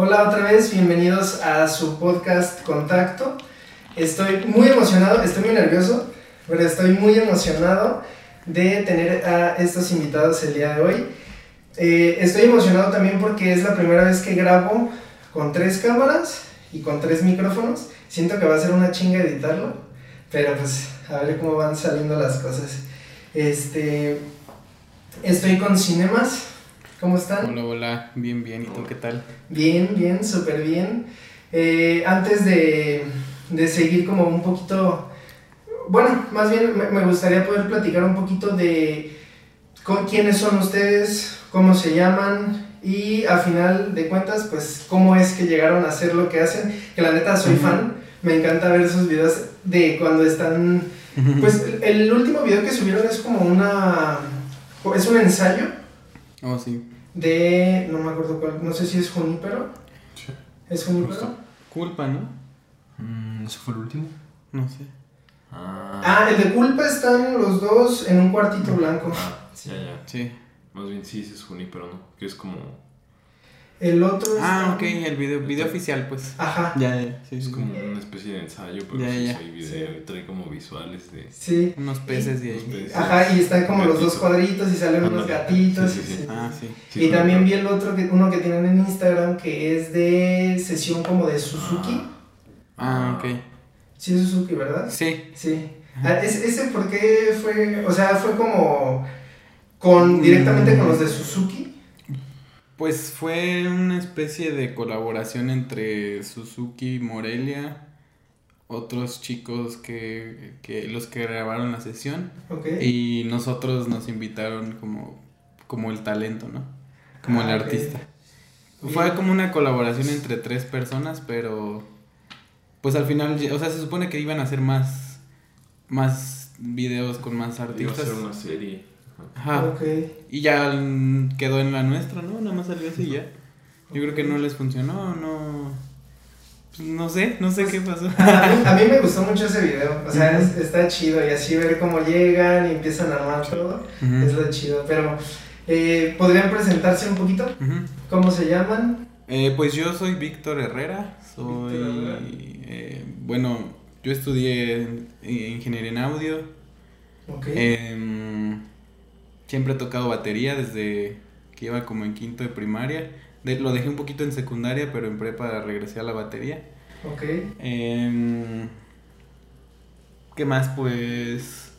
Hola otra vez, bienvenidos a su podcast Contacto. Estoy muy emocionado, estoy muy nervioso, pero estoy muy emocionado de tener a estos invitados el día de hoy. Eh, estoy emocionado también porque es la primera vez que grabo con tres cámaras y con tres micrófonos. Siento que va a ser una chinga editarlo, pero pues a ver cómo van saliendo las cosas. Este, estoy con Cinemas. ¿Cómo están? Hola, hola, bien, bien. ¿Y tú qué tal? Bien, bien, súper bien. Eh, antes de, de, seguir como un poquito, bueno, más bien me, me gustaría poder platicar un poquito de con, quiénes son ustedes, cómo se llaman y a final de cuentas, pues cómo es que llegaron a hacer lo que hacen. Que la neta soy fan, me encanta ver sus videos de cuando están, pues el último video que subieron es como una, es un ensayo Oh, sí. De. No me acuerdo cuál. No sé si es Junípero. Sí. ¿Es Junípero? Culpa, ¿no? Mm, ¿Ese fue el último? No sé. Ah. ah, el de culpa están los dos en un cuartito blanco. Ah, sí, ya, ya. Sí. Más bien sí, es Junípero, ¿no? Que es como el otro es. Ah, ok, el video, video oficial, pues. Ajá. Ya, ya. Sí, es como una especie de ensayo, pero ya, sí ya. hay video y trae como visuales de. Sí. Unos peces de ahí. Ajá, y están como los dos cuadritos y salen unos gatitos. Sí, sí, Ah, sí. Y también vi el otro, que, uno que tienen en Instagram que es de sesión como de Suzuki. Ah, ok. Sí, es Suzuki, ¿verdad? Sí. Sí. Ah, ¿Ese, ese por qué fue? O sea, fue como. con directamente con los de Suzuki. Pues fue una especie de colaboración entre Suzuki y Morelia, otros chicos que, que los que grabaron la sesión y nosotros nos invitaron como, como el talento, ¿no? Como el ah, artista. Fue como una colaboración entre tres personas, pero pues al final, o sea, se supone que iban a hacer más, más videos con más artistas. Iba a ser una serie. Ajá. Y ya quedó en la nuestra, ¿no? Nada más salió así ya. Yo creo que no les funcionó, no. Pues, no sé, no sé qué pasó. A mí, me gustó mucho ese video. O sea, está chido y así ver cómo llegan y empiezan a armar todo. Es lo chido. Pero, eh, ¿podrían presentarse un poquito? ¿Cómo se llaman? Eh, pues yo soy Víctor Herrera. Soy. Eh, bueno, yo estudié ingeniería en audio. Ok. Em, Siempre he tocado batería desde que iba como en quinto de primaria. lo dejé un poquito en secundaria, pero en prepa regresé a la batería. Ok. Em, ¿Qué más? Pues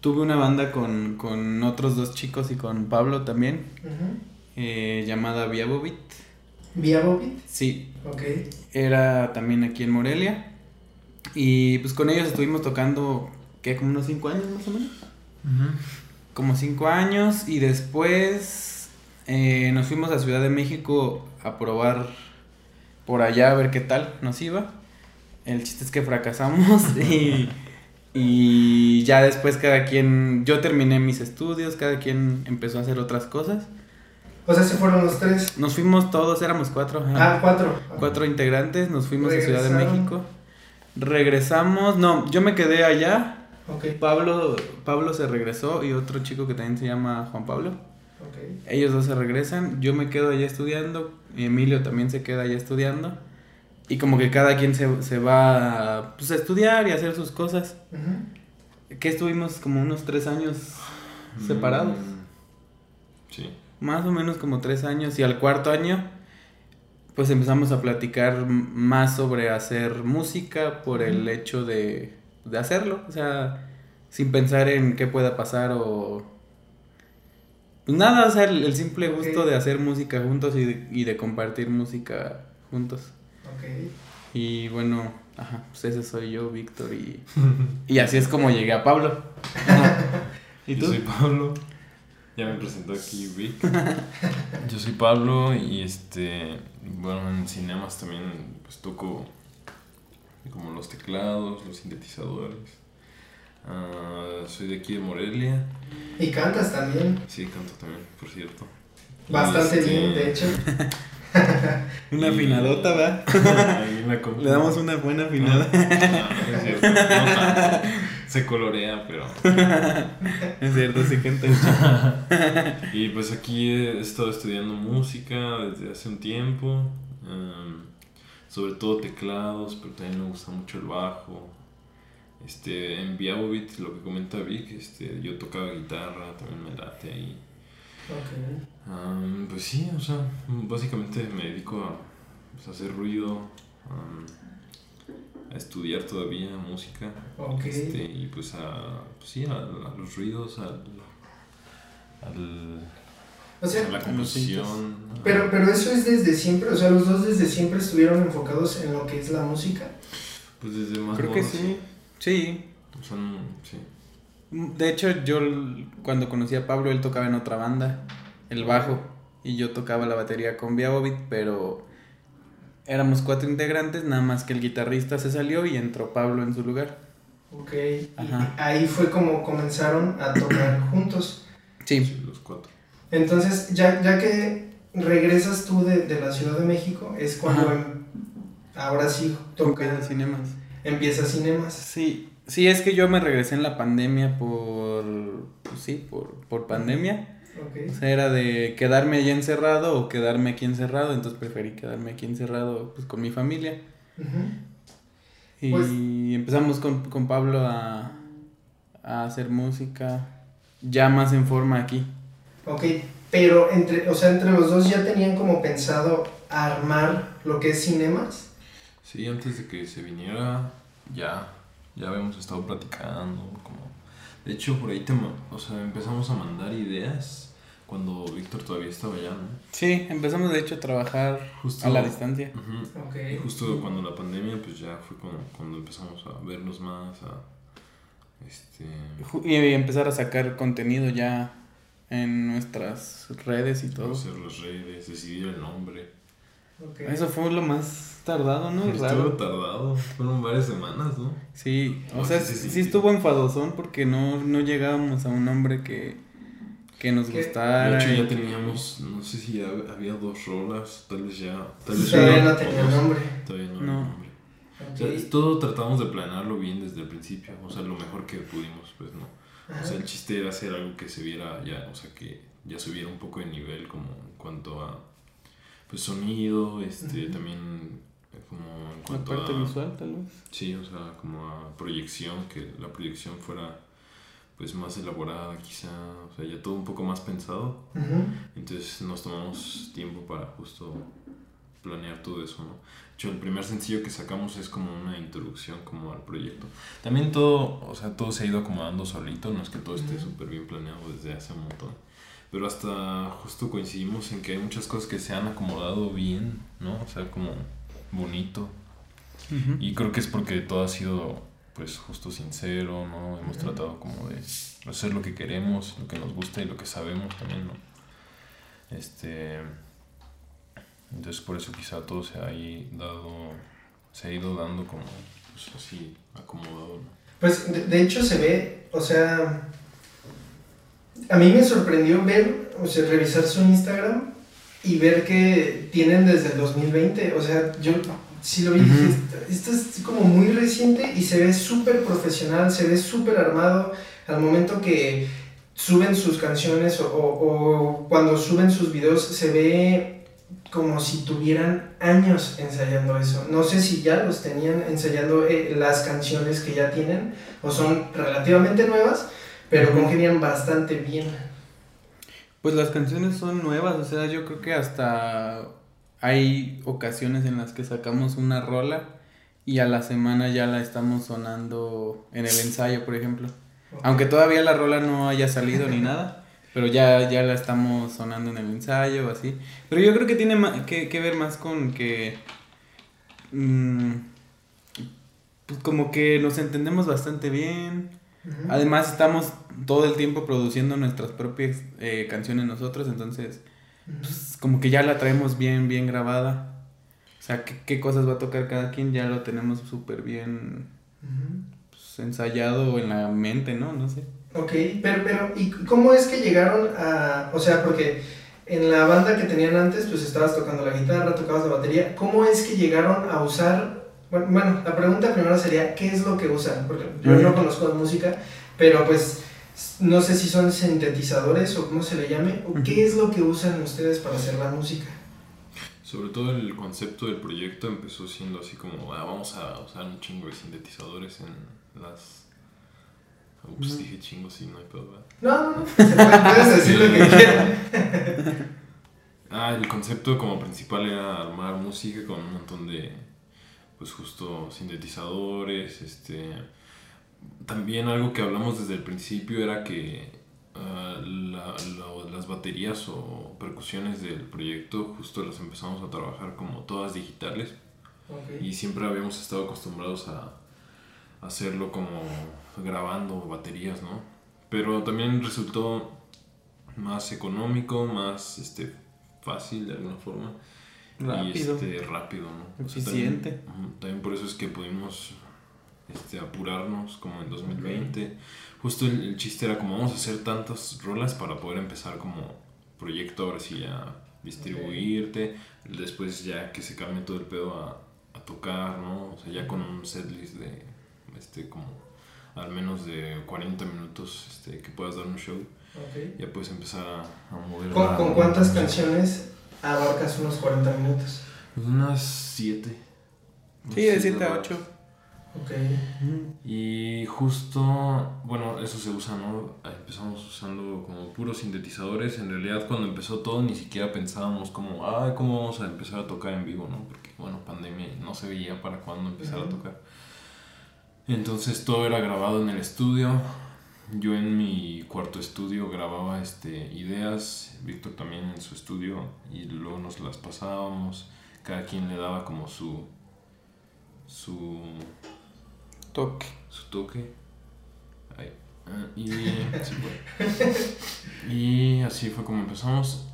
tuve una banda con, con, otros dos chicos y con Pablo también, eh, llamada Viabobit. ¿Viabobit? Sí. Ok. Era también aquí en Morelia. Y pues con ellos estuvimos tocando, ¿qué? Como unos cinco años más o menos como cinco años y después eh, nos fuimos a Ciudad de México a probar por allá a ver qué tal nos iba. El chiste es que fracasamos y, y ya después cada quien, yo terminé mis estudios, cada quien empezó a hacer otras cosas. O sea, se fueron los tres. Nos fuimos todos, éramos cuatro. Ah, cuatro. Cuatro integrantes, nos fuimos a Ciudad de México. Regresamos, no, yo me quedé allá Okay. Pablo, Pablo se regresó y otro chico que también se llama Juan Pablo. Okay. Ellos dos se regresan, yo me quedo allá estudiando, Emilio también se queda allá estudiando. Y como que cada quien se, se va pues, a estudiar y a hacer sus cosas. Que estuvimos como unos tres años separados. Mm, sí. Más o menos como tres años. Y al cuarto año, pues empezamos a platicar más sobre hacer música por el hecho de de hacerlo, o sea, sin pensar en qué pueda pasar o... Pues nada, o sea, el, simple gusto de hacer música juntos y de, y de compartir música juntos. Ok. Y bueno, ajá, pues ese soy yo, Víctor, y, y así es como llegué a Pablo. ¿Y tú? Yo soy Pablo. Ya me presentó aquí Vic. Yo soy Pablo y este, bueno, en cinemas también pues toco como los teclados, los sintetizadores. Ah, soy de aquí de Morelia. ¿Y cantas también? Sí, canto también, por cierto. Bastante este, bien, de hecho. una afinadota, ¿verdad? Le damos una buena afinada. es cierto, se colorea, pero. es cierto, se canta Y pues aquí he estado estudiando música desde hace un tiempo. Sobre todo teclados, pero también me gusta mucho el bajo. Este, en Viabovit, lo que comenta Vic, este, yo tocaba guitarra, también me late ahí. Okay. pues sí, o sea, básicamente me dedico a, pues, hacer ruido, a estudiar todavía música. Este, y pues a, pues sí, a, los ruidos, al, a la composición. Pero, pero eso es desde siempre, o sea, los dos desde siempre estuvieron enfocados en lo que es la música. Pues desde más Creo que sí. Sí. De hecho, yo cuando conocí a Pablo, él tocaba en otra banda, el bajo, y yo tocaba la batería con Viabovit, pero éramos cuatro integrantes, nada más que el guitarrista se salió y entró Pablo en su lugar. Ok, ahí fue como comenzaron a tocar juntos. Sí. los cuatro. Entonces, ya, ya que regresas tú de, de la Ciudad de México, es cuando em, ahora sí toca... Cinemas. Empieza Cinemas. Sí, Sí, es que yo me regresé en la pandemia por. Pues sí, por, por pandemia. O sea, era de quedarme allá encerrado o quedarme aquí encerrado. Entonces preferí quedarme aquí encerrado pues, con mi familia. Y pues empezamos con, con Pablo a, a, hacer música ya más en forma aquí. Ok, pero entre, o sea, entre los dos ya tenían como pensado armar lo que es cinemas. Sí, antes de que se viniera ya ya habíamos estado platicando, como... De hecho, por ahí te, o sea, empezamos a mandar ideas cuando Víctor todavía estaba allá, ¿no? Sí, empezamos de hecho a trabajar a la distancia. Y justo cuando la pandemia, pues ya fue cuando, cuando empezamos a vernos más, a... Este... Y empezar a sacar contenido ya en nuestras redes y todo. Hacer las redes, decidir el nombre. Eso fue lo más tardado, ¿no? Estuvo tardado, fueron varias semanas, ¿no? Sí, o sea, sí, estuvo enfadosón porque no, no llegábamos a un nombre que, que nos gustara. De hecho ya teníamos, no sé si había dos rolas, tal vez ya... Tal vez todavía no tenía nombre. Todavía no, nombre. O sea, todo tratamos de planearlo bien desde el principio, o sea, lo mejor que pudimos, pues, ¿no? O sea, el chiste era hacer algo que se viera ya, o sea, que ya subiera un poco de nivel como en cuanto a pues sonido, este, también eh, como en cuanto parte visual tal vez. Sí, o sea, como a proyección, que la proyección fuera pues más elaborada quizá, o sea, ya todo un poco más pensado. Entonces nos tomamos tiempo para justo planear todo eso, ¿no? Hecho, el primer sencillo que sacamos es como una introducción como al proyecto. También todo, o sea, todo se ha ido acomodando solito, no es que todo esté súper bien planeado desde hace un montón pero hasta justo coincidimos en que hay muchas cosas que se han acomodado bien, ¿no? O sea, como bonito. Y creo que es porque todo ha sido, pues, justo sincero, ¿no? Hemos tratado como de hacer lo que queremos, lo que nos gusta y lo que sabemos también, ¿no? Este... Entonces por eso quizá todo se ha dado, se ha ido dando como, pues, así, acomodado, ¿no? Pues, de, de hecho se ve, o sea a mí me sorprendió ver, o sea, revisar su Instagram y ver que tienen desde el 2020. O sea, yo sí lo vi, dije, esto es como muy reciente y se ve súper profesional, se ve súper armado al momento que suben sus canciones o, o, cuando suben sus videos se ve como si tuvieran años ensayando eso. No sé si ya los tenían ensayando eh, las canciones que ya tienen o son relativamente nuevas, pero congenian bastante bien. Pues las canciones son nuevas, o sea, yo creo que hasta hay ocasiones en las que sacamos una rola y a la semana ya la estamos sonando en el ensayo, por ejemplo. Aunque todavía la rola no haya salido ni nada, pero ya, ya la estamos sonando en el ensayo o así. Pero yo creo que tiene que, que ver más con que... Mm, pues como que nos entendemos bastante bien. Además estamos todo el tiempo produciendo nuestras propias eh, canciones nosotros, entonces pues, como que ya la traemos bien, bien grabada. O sea, qué, cosas va a tocar cada quien, ya lo tenemos súper bien pues, ensayado en la mente, ¿no? No sé. Ok, pero, pero, ¿y cómo es que llegaron a, o sea, porque en la banda que tenían antes, pues estabas tocando la guitarra, tocabas la batería, ¿cómo es que llegaron a usar bueno, la pregunta primero sería, ¿qué es lo que usan? Porque yo no conozco de música, pero pues no sé si son sintetizadores o cómo se le llame, o qué es lo que usan ustedes para hacer la música. Sobre todo el concepto del proyecto empezó siendo así como, ah, vamos a usar un chingo de sintetizadores en las... Ups, dije chingo, sí, no hay pedo, No, no, no, puedes decir lo que quieras. ah, el concepto como principal era armar música con un montón de, pues justo sintetizadores, este... También algo que hablamos desde el principio era que Ah, las baterías o percusiones del proyecto justo las empezamos a trabajar como todas digitales. Y siempre habíamos estado acostumbrados a, hacerlo como grabando baterías, ¿no? Pero también resultó más económico, más este, fácil de alguna forma. Rápido. Y este, rápido, ¿no? Eficiente. también, por eso es que pudimos este, apurarnos como en 2020 justo el, chiste era como vamos a hacer tantas rolas para poder empezar como proyecto ahora sí a distribuirte, después ya que se cambie todo el pedo a, a tocar, ¿no? O sea, ya con un setlist de, este, como al menos de 40 minutos este, que puedas dar un show. Ya puedes empezar a, a mover. ¿Con, ¿Con, cuántas canciones abarcas unos 40 minutos? Unas 7. Sí, de 7 a 8. Ok. Y justo, bueno, eso se usa, ¿no? Empezamos usando como puros sintetizadores. En realidad, cuando empezó todo, ni siquiera pensábamos como, ah, ¿cómo vamos a empezar a tocar en vivo, no? Porque, bueno, pandemia no se veía para cuándo empezar a tocar. Entonces, todo era grabado en el estudio. Yo en mi cuarto estudio grababa este, ideas, Víctor también en su estudio, y luego nos las pasábamos. Cada quien le daba como su su toque. Su toque. Ah, y, y así fue como empezamos.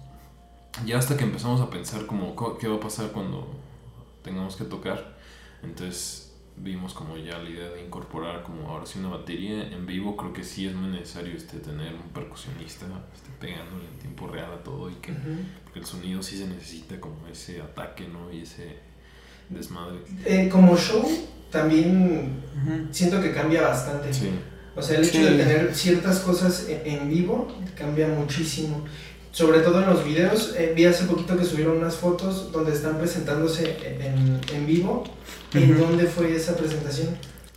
Ya hasta que empezamos a pensar como qué va a pasar cuando tengamos que tocar. Entonces vimos como ya la idea de incorporar como ahora sí una batería en vivo. Creo que sí es muy necesario este, tener un percusionista este, pegándole en tiempo real a todo y que porque el sonido sí se necesita como ese ataque, ¿no? Y ese desmadre. Eh, como show también siento que cambia bastante. O sea, el hecho de tener ciertas cosas e-, en, vivo cambia muchísimo. Sobre todo en los videos, eh, vi hace poquito que subieron unas fotos donde están presentándose en, en vivo. ¿En dónde fue esa presentación?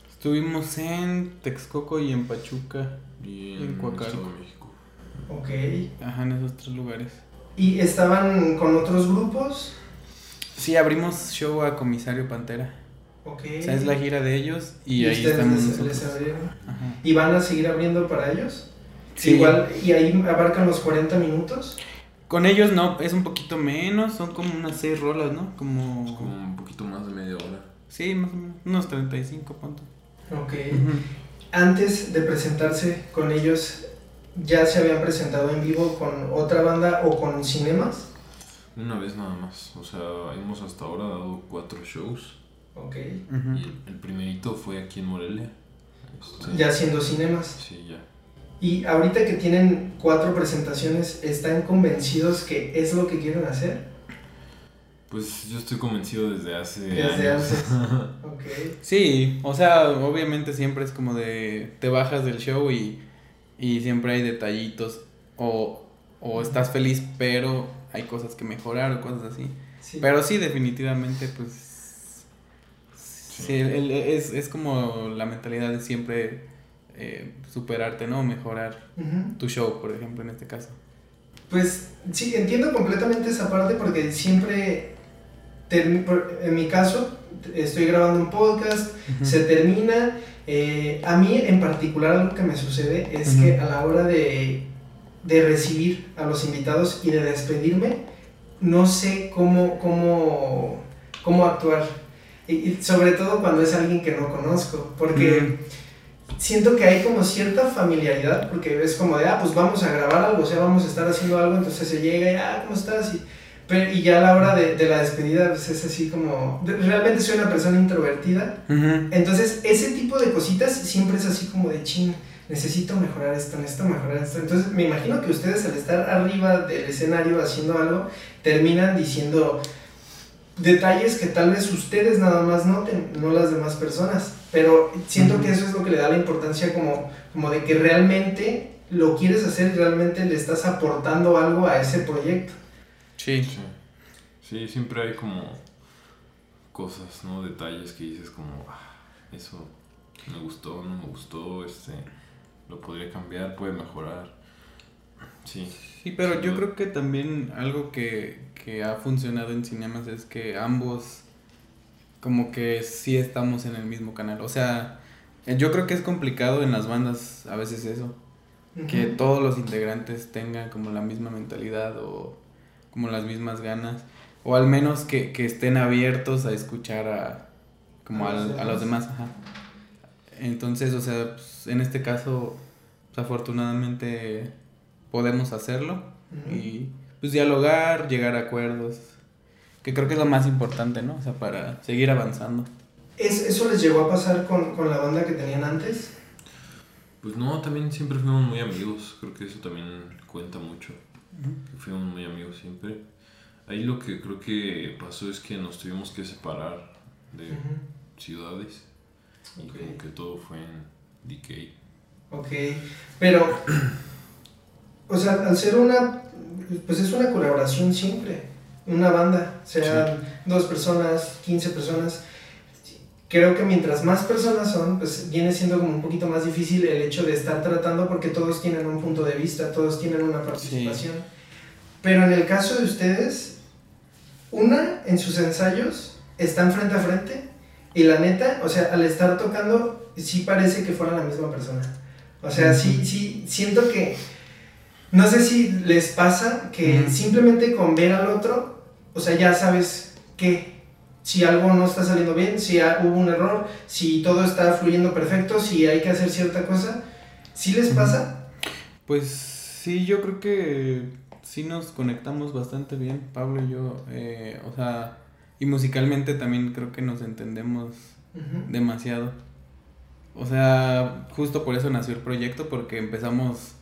Estuvimos en Texcoco y en Pachuca y en, Coacalco. México. Ok. Ajá, en esos tres lugares. ¿Y estaban con otros grupos? Sí, abrimos show a Comisario Pantera. Ok. O sea, es la gira de ellos y, ahí estamos les, abrieron. ¿Y van a seguir abriendo para ellos? Sí. Igual, ¿y ahí abarcan los 40 minutos? Con ellos no, es un poquito menos, son como unas 6 rolas, ¿no? Como... como un poquito más de media hora. Sí, más o menos, unos 35 puntos. Ok. Antes de presentarse con ellos, ¿ya se habían presentado en vivo con otra banda o con cinemas? Una vez nada más. O sea, hemos hasta ahora dado cuatro shows. Ok. Y el, primerito fue aquí en Morelia. Este, ya haciendo cinemas. Sí, ya. Y ahorita que tienen cuatro presentaciones, ¿están convencidos que es lo que quieren hacer? Pues yo estoy convencido desde hace. Desde hace. ok. Sí, o sea, obviamente siempre es como de. Te bajas del show y, y siempre hay detallitos. O, o estás feliz, pero hay cosas que mejorar o cosas así. Pero sí, definitivamente, pues. Sí, es, es, como la mentalidad de siempre eh, superarte, ¿no? Mejorar tu show, por ejemplo, en este caso. Pues sí, entiendo completamente esa parte porque siempre, en mi caso, estoy grabando un podcast, se termina. Eh, a mí en particular algo que me sucede es que a la hora de de recibir a los invitados y de despedirme, no sé cómo, cómo, cómo actuar. Y, sobre todo cuando es alguien que no conozco, porque siento que hay como cierta familiaridad, porque es como de, ah, pues vamos a grabar algo, o sea, vamos a estar haciendo algo, entonces se llega y, ah, ¿cómo estás? Y, pero, y ya a la hora de, de la despedida, pues es así como, realmente soy una persona introvertida, entonces ese tipo de cositas siempre es así como de ching necesito mejorar esto, necesito mejorar esto. Entonces me imagino que ustedes al estar arriba del escenario haciendo algo, terminan diciendo detalles que tal vez ustedes nada más noten, no las demás personas. Pero siento que eso es lo que le da la importancia como, como de que realmente lo quieres hacer y realmente le estás aportando algo a ese proyecto. Sí. Sí, siempre hay como cosas, ¿no? Detalles que dices como, ah, eso me gustó, no me gustó, este, lo podría cambiar, puede mejorar. Sí. Sí, pero yo creo que también algo que, que ha funcionado en cinemas es que ambos como que sí estamos en el mismo canal. O sea, yo creo que es complicado en las bandas a veces eso. Que todos los integrantes tengan como la misma mentalidad o como las mismas ganas. O al menos que, estén abiertos a escuchar a, como a, los demás. Ajá. Entonces, o sea, pues, en este caso, pues, afortunadamente podemos hacerlo. Y pues dialogar, llegar a acuerdos. Que creo que es lo más importante, ¿no? O sea, para seguir avanzando. ¿Eso les llegó a pasar con, con la banda que tenían antes? Pues no, también siempre fuimos muy amigos. Creo que eso también cuenta mucho. fuimos muy amigos siempre. Ahí lo que creo que pasó es que nos tuvimos que separar de ciudades. Y como que todo fue en decay. Ok, pero, o sea, al ser una, pues es una colaboración siempre, una banda, sean dos personas, 15 personas, creo que mientras más personas son, pues viene siendo como un poquito más difícil el hecho de estar tratando porque todos tienen un punto de vista, todos tienen una participación. Pero en el caso de ustedes, una, en sus ensayos, están frente a frente y la neta, o sea, al estar tocando, sí parece que fuera la misma persona. O sea, sí, sí, siento que, no sé si les pasa que simplemente con ver al otro, o sea, ya sabes que si algo no está saliendo bien, si hubo un error, si todo está fluyendo perfecto, si hay que hacer cierta cosa. ¿Sí les pasa? Pues sí, yo creo que sí nos conectamos bastante bien, Pablo y yo. Eh, o sea, y musicalmente también creo que nos entendemos demasiado. O sea, justo por eso nació el proyecto, porque empezamos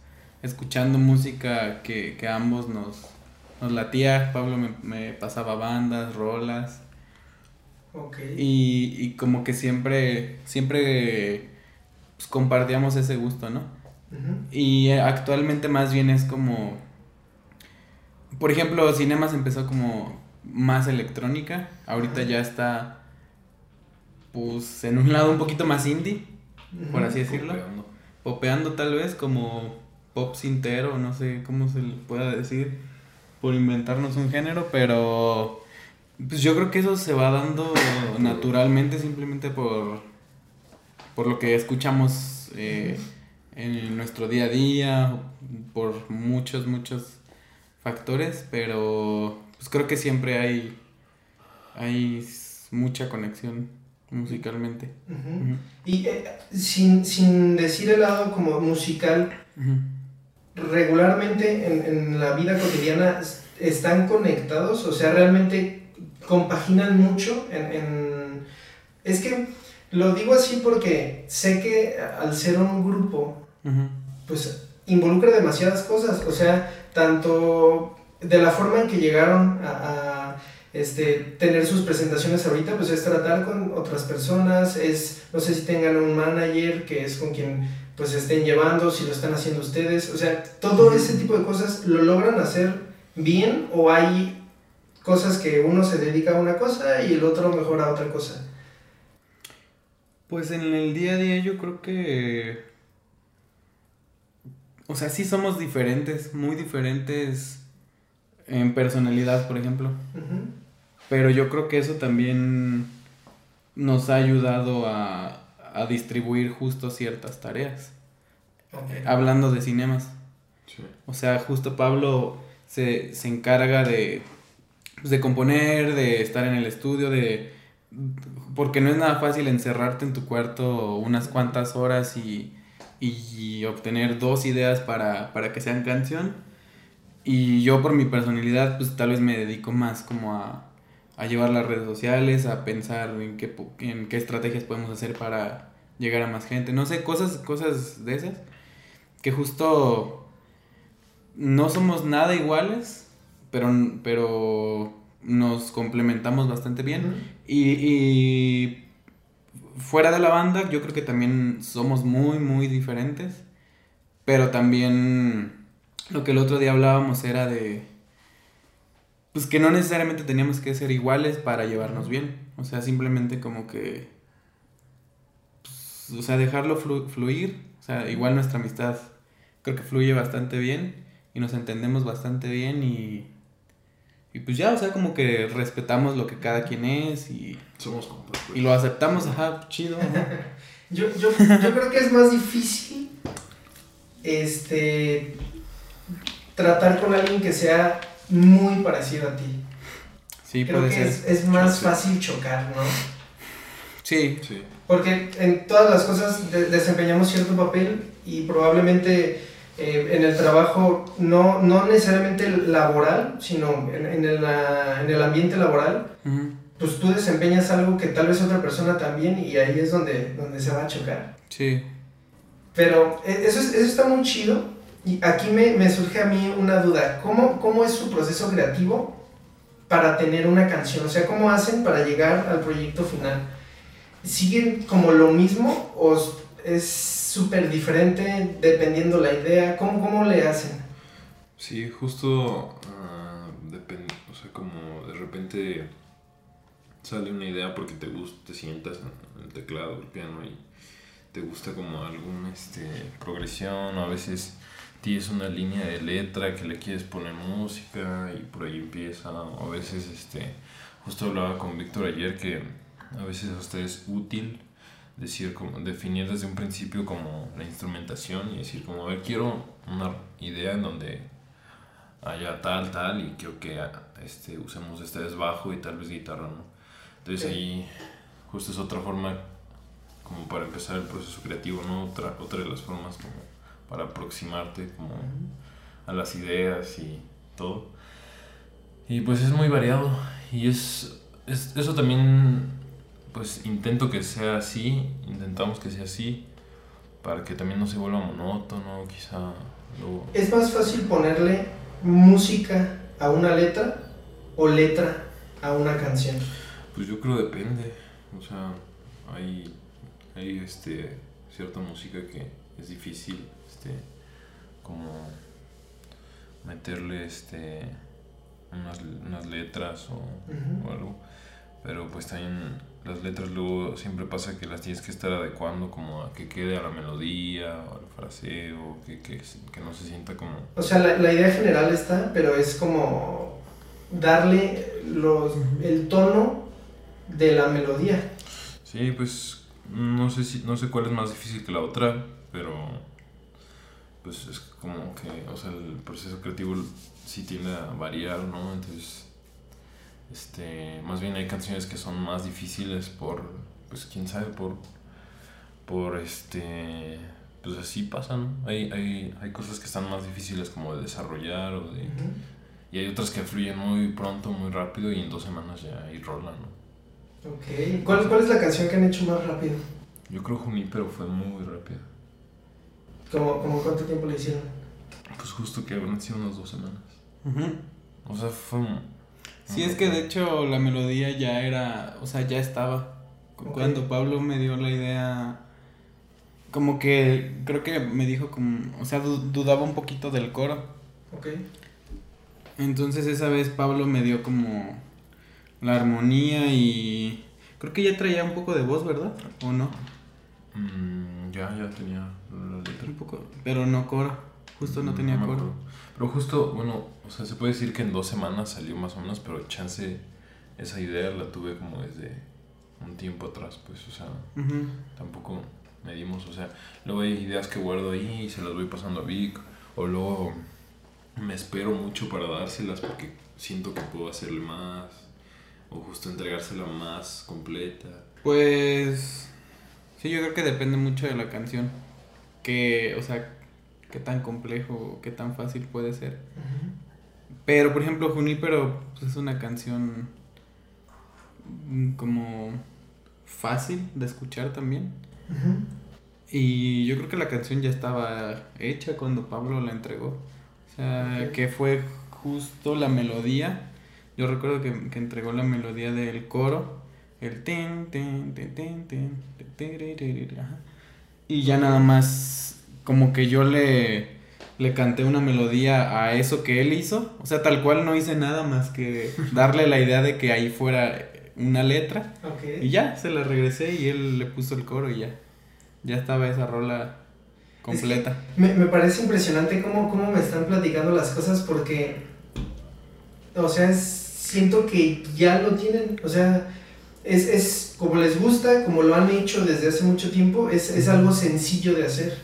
escuchando música que, que ambos nos, nos latía. Pablo me, me pasaba bandas, rolas. Y, y como que siempre, siempre pues, compartíamos ese gusto, ¿no? Y actualmente más bien es como, por ejemplo, Cinemas empezó como más electrónica, ahorita ya está pues en un lado un poquito más indie, por así decirlo. Popeando. Popeando tal vez como pop sintero, no sé cómo se le pueda decir, por inventarnos un género, pero pues yo creo que eso se va dando naturalmente simplemente por, por lo que escuchamos eh, en nuestro día a día, por muchos, muchos factores, pero pues creo que siempre hay, hay mucha conexión musicalmente. Y eh, sin, sin, decir el lado como musical, regularmente en, en la vida cotidiana están conectados, o sea, realmente compaginan mucho en, Es que lo digo así porque sé que al ser un grupo, pues involucra demasiadas cosas, o sea, tanto de la forma en que llegaron a, este, tener sus presentaciones ahorita, pues es tratar con otras personas, es, no sé si tengan un manager que es con quien pues estén llevando, si lo están haciendo ustedes, o sea, todo ese tipo de cosas lo logran hacer bien o hay cosas que uno se dedica a una cosa y el otro mejor a otra cosa? Pues en el día a día yo creo que... O sea, sí somos diferentes, muy diferentes en personalidad, por ejemplo. Pero yo creo que eso también nos ha ayudado a, distribuir justo ciertas tareas. Hablando de cinemas. O sea, justo Pablo se, se encarga de pues, de componer, de estar en el estudio, de... Porque no es nada fácil encerrarte en tu cuarto unas cuantas horas y, y obtener dos ideas para, para que sean canción. Y yo por mi personalidad, pues tal vez me dedico más como a, a llevar las redes sociales, a pensar en qué, en qué estrategias podemos hacer para llegar a más gente. No sé, cosas, cosas de esas. Que justo no somos nada iguales, pero, pero nos complementamos bastante bien. y, fuera de la banda, yo creo que también somos muy, muy diferentes. Pero también lo que el otro día hablábamos era de, pues que no necesariamente teníamos que ser iguales para llevarnos bien. O sea, simplemente como que, pues, o sea, dejarlo fluir. O sea, igual nuestra amistad creo que fluye bastante bien y nos entendemos bastante bien y, y pues ya, o sea, como que respetamos lo que cada quien es y... Somos Y lo aceptamos, ajá, chido. yo, yo, yo creo que es más difícil este tratar con alguien que sea muy parecido a ti. Sí, Creo que Es, más fácil chocar, ¿no? Sí. sí. Porque en todas las cosas desempeñamos cierto papel y probablemente eh, en el trabajo, no, no necesariamente laboral, sino en, el, en el, ambiente laboral, pues tú desempeñas algo que tal vez otra persona también y ahí es donde, donde se va a chocar. Sí. Pero e, eso, eso está muy chido y aquí me, surge a mí una duda. ¿Cómo, ¿Cómo es su proceso creativo para tener una canción? O sea, ¿cómo hacen para llegar al proyecto final? ¿Siguen como lo mismo o es súper diferente dependiendo la idea? ¿Cómo, cómo le hacen? Sí, justo uh, o sea, como de repente sale una idea porque te gusta, te sientas en el teclado, el piano y te gusta como alguna este, progresión, o a veces tienes una línea de letra que le quieres poner música y por ahí empieza, o a veces este, justo hablaba con Víctor ayer que a veces a usted es útil decir como definir desde un principio como la instrumentación y decir como a ver quiero una idea en donde haya tal tal y quiero que este usemos este desbajo y tal vez guitarra no entonces ahí justo es otra forma como para empezar el proceso creativo, ¿no? Otra, otra de las formas como para aproximarte como a las ideas y todo. Y pues es muy variado y es, es, eso también pues intento que sea así, intentamos que sea así para que también no se vuelva monótono, quizá luego... ¿Es más fácil ponerle música a una letra o letra a una canción? Pues yo creo depende, o sea, hay hay este, cierta música que es difícil este, como meterle este, unas, unas letras o, o, algo. Pero pues también las letras luego siempre pasa que las tienes que estar adecuando como a que quede a la melodía o al fraseo, que, que, que no se sienta como... O sea, la, la, idea general está, pero es como darle los, el tono de la melodía. Sí, pues no sé si no sé cuál es más difícil que la otra, pero pues es como que, o sea, el proceso creativo sí tiende a variar, ¿no? Entonces, este, más bien hay canciones que son más difíciles por, pues quién sabe, por, por este, pues así pasa, ¿no? Hay, hay, hay cosas que están más difíciles como de desarrollar o de... Y hay otras que fluyen muy pronto, muy rápido y en dos semanas ya hay rola, ¿no? Ok. ¿Cuál, ¿Cuál es la canción que han hecho más rápido? Yo creo pero fue muy rápida. ¿Cómo, cómo cuánto tiempo le hicieron? Pues justo que habrán sido unas dos semanas. O sea, fue... Sí, es que de hecho la melodía ya era, o sea, ya estaba. Cuando Pablo me dio la idea, como que creo que me dijo como, o sea, dudaba un poquito del coro. Ok. Entonces esa vez Pablo me dio como la armonía y creo que ya traía un poco de voz, ¿verdad? ¿O no? Mm, ya, ya tenía letra. Un poco, pero no coro. Justo no mm, tenía coro. Pero justo, bueno, o sea, se puede decir que en dos semanas salió más o menos, pero chance esa idea la tuve como desde un tiempo atrás, pues, o sea, tampoco medimos, o sea, luego hay ideas que guardo ahí y se las voy pasando a Vic, o luego me espero mucho para dárselas porque siento que puedo hacerle más o justo entregársela más completa? Pues sí, yo creo que depende mucho de la canción. Que, o sea, qué tan complejo qué tan fácil puede ser. Pero, por ejemplo, Junípero pues, es una canción como fácil de escuchar también. Y yo creo que la canción ya estaba hecha cuando Pablo la entregó. O sea, que fue justo la melodía yo recuerdo que, que entregó la melodía del coro, el ten, ten, ten, ten, ten, y ya nada más como que yo le le canté una melodía a eso que él hizo. O sea, tal cual no hice nada más que darle la idea de que ahí fuera una letra. Y ya, se la regresé y él le puso el coro y ya. Ya estaba esa rola completa. me, me, parece impresionante cómo, cómo me están platicando las cosas porque, o sea, siento que ya lo tienen. O sea, es, es como les gusta, como lo han hecho desde hace mucho tiempo, es, es algo sencillo de hacer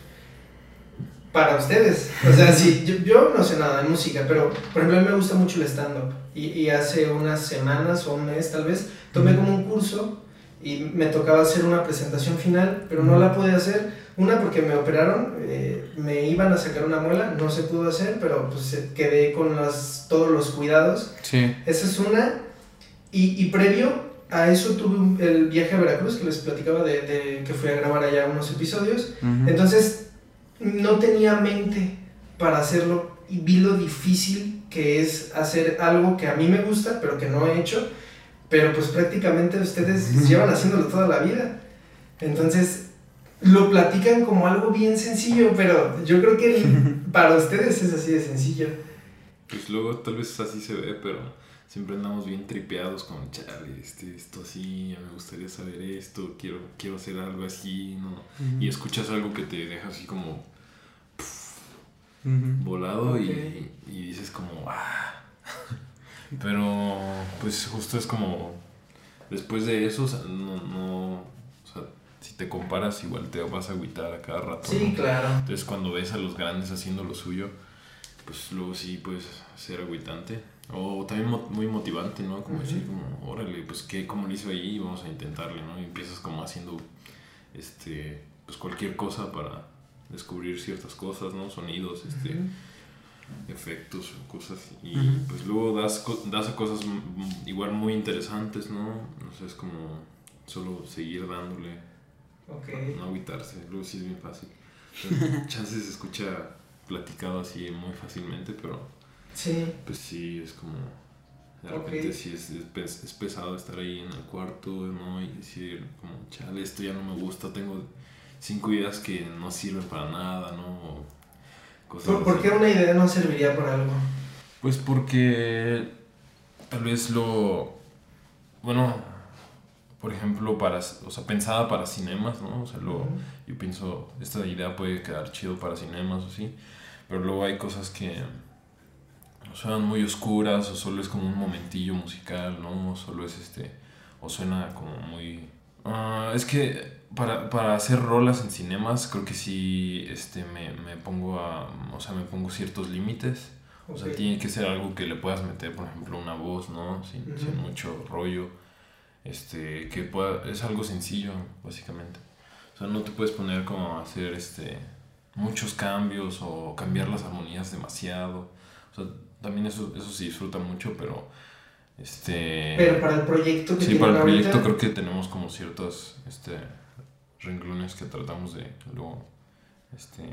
para ustedes. O sea, sí, yo, yo, no sé nada de música, pero por ejemplo a mí me gusta mucho el stand-up. Y, y, hace unas semanas o un mes tal vez, tomé como un curso y me tocaba hacer una presentación final, pero no la pude hacer. Una porque me operaron, eh, me iban a sacar una muela, no se pudo hacer, pero pues eh, quedé con las, todos los cuidados. Sí. Esa es una. Y, y previo a eso tuve el viaje a Veracruz que les platicaba de, de que fui a grabar allá unos episodios. Entonces no tenía mente para hacerlo y vi lo difícil que es hacer algo que a mí me gusta, pero que no he hecho, pero pues prácticamente ustedes llevan haciéndolo toda la vida. Entonces, lo platican como algo bien sencillo, pero yo creo que para ustedes es así de sencillo. Pues luego tal vez así se ve, pero siempre andamos bien tripeados con, chale, este, esto así, me gustaría saber esto, quiero, quiero hacer algo así, ¿no? Y escuchas algo que te deja así como volado y, y, dices como, ah. Pero, pues justo es como, después de eso, no, no, o sea, si te comparas igual te vas a agüitar a cada rato. Sí, claro. Entonces cuando ves a los grandes haciendo lo suyo, pues luego sí puedes ser agüitante. O también muy motivante, ¿no? Como decir, como, órale, pues qué, como lo hizo ahí, vamos a intentarle, ¿no? Y empiezas como haciendo, este, pues cualquier cosa para descubrir ciertas cosas, ¿no? Sonidos, este, efectos, cosas. Y pues luego das, das a cosas igual muy interesantes, ¿no? No sé, es como solo seguir dándole. Okay. No agüitarse, luego sí es bien fácil. chances se escucha platicado así muy fácilmente, pero sí. pues sí, es como... De repente sí es, es, pesado estar ahí en el cuarto, ¿no? Y decir, como, chale, esto ya no me gusta, tengo cinco ideas que no sirven para nada, ¿no? ¿Por, qué una idea no serviría para algo? Pues porque tal vez lo... Bueno, por ejemplo, para, o sea, pensada para cinemas, ¿no? O sea, lo, yo pienso, esta idea puede quedar chido para cinemas o así, pero luego hay cosas que suenan muy oscuras o solo es como un momentillo musical, ¿no? O solo es este, o suena como muy... Uh, es que para, para, hacer rolas en cinemas creo que sí este, me, me pongo a, o sea, me pongo ciertos límites. O sea, tiene que ser algo que le puedas meter, por ejemplo, una voz, ¿no? Sin, sin mucho rollo. Este, que pueda, es algo sencillo, básicamente. O sea, no te puedes poner como a hacer este, muchos cambios o cambiar las armonías demasiado. O sea, también eso, eso se disfruta mucho, pero este... Pero para el proyecto que Sí, para el proyecto creo que tenemos como ciertos este, renglones que tratamos de luego este,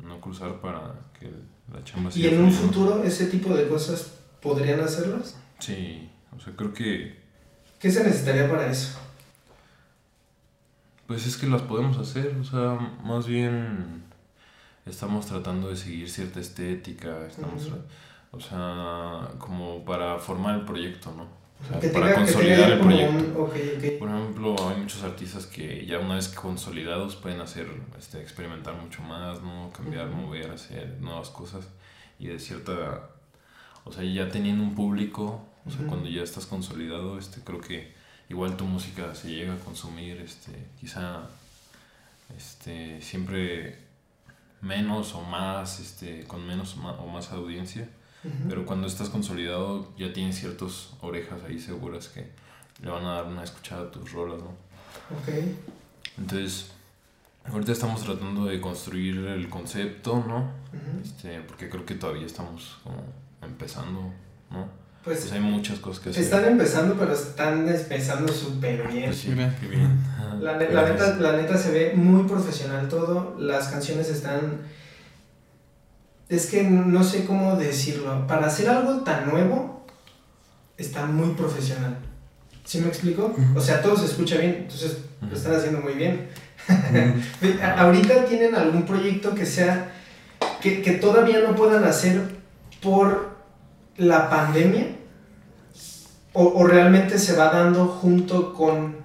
no cruzar para que la chamba ¿Y en un futuro ese tipo de cosas podrían hacerlas? Sí, o sea, creo que... ¿Qué se necesitaría para eso? Pues es que las podemos hacer, o sea, más bien estamos tratando de seguir cierta estética, estamos, o sea, como para formar el proyecto, ¿no? O sea, para consolidar el proyecto. Por ejemplo, hay muchos artistas que ya una vez consolidados pueden hacer, este, experimentar mucho más, ¿no? Cambiar, mover, hacer nuevas cosas. Y de cierta, o sea, ya teniendo un público, o sea, cuando ya estás consolidado, este, creo que igual tu música se llega a consumir, este, quizá, este, siempre menos o más, este, con menos o más audiencia pero cuando estás consolidado ya tienes ciertas orejas ahí seguras que le van a dar una escuchada a tus rolas, ¿no? Ok. Entonces, ahorita estamos tratando de construir el concepto, ¿no? este, porque creo que todavía estamos como empezando, ¿no? Pues, pues hay muchas cosas que hacer. Están empezando, pero están empezando súper bien. Pues sí, qué bien. La, la, neta, la neta se ve muy profesional todo. Las canciones están es que no sé cómo decirlo. Para hacer algo tan nuevo, está muy profesional. ¿Sí me explico? O sea, todo se escucha bien, entonces lo están haciendo muy bien. Ahorita tienen algún proyecto que sea que, que todavía no puedan hacer por la pandemia o, o, realmente se va dando junto con...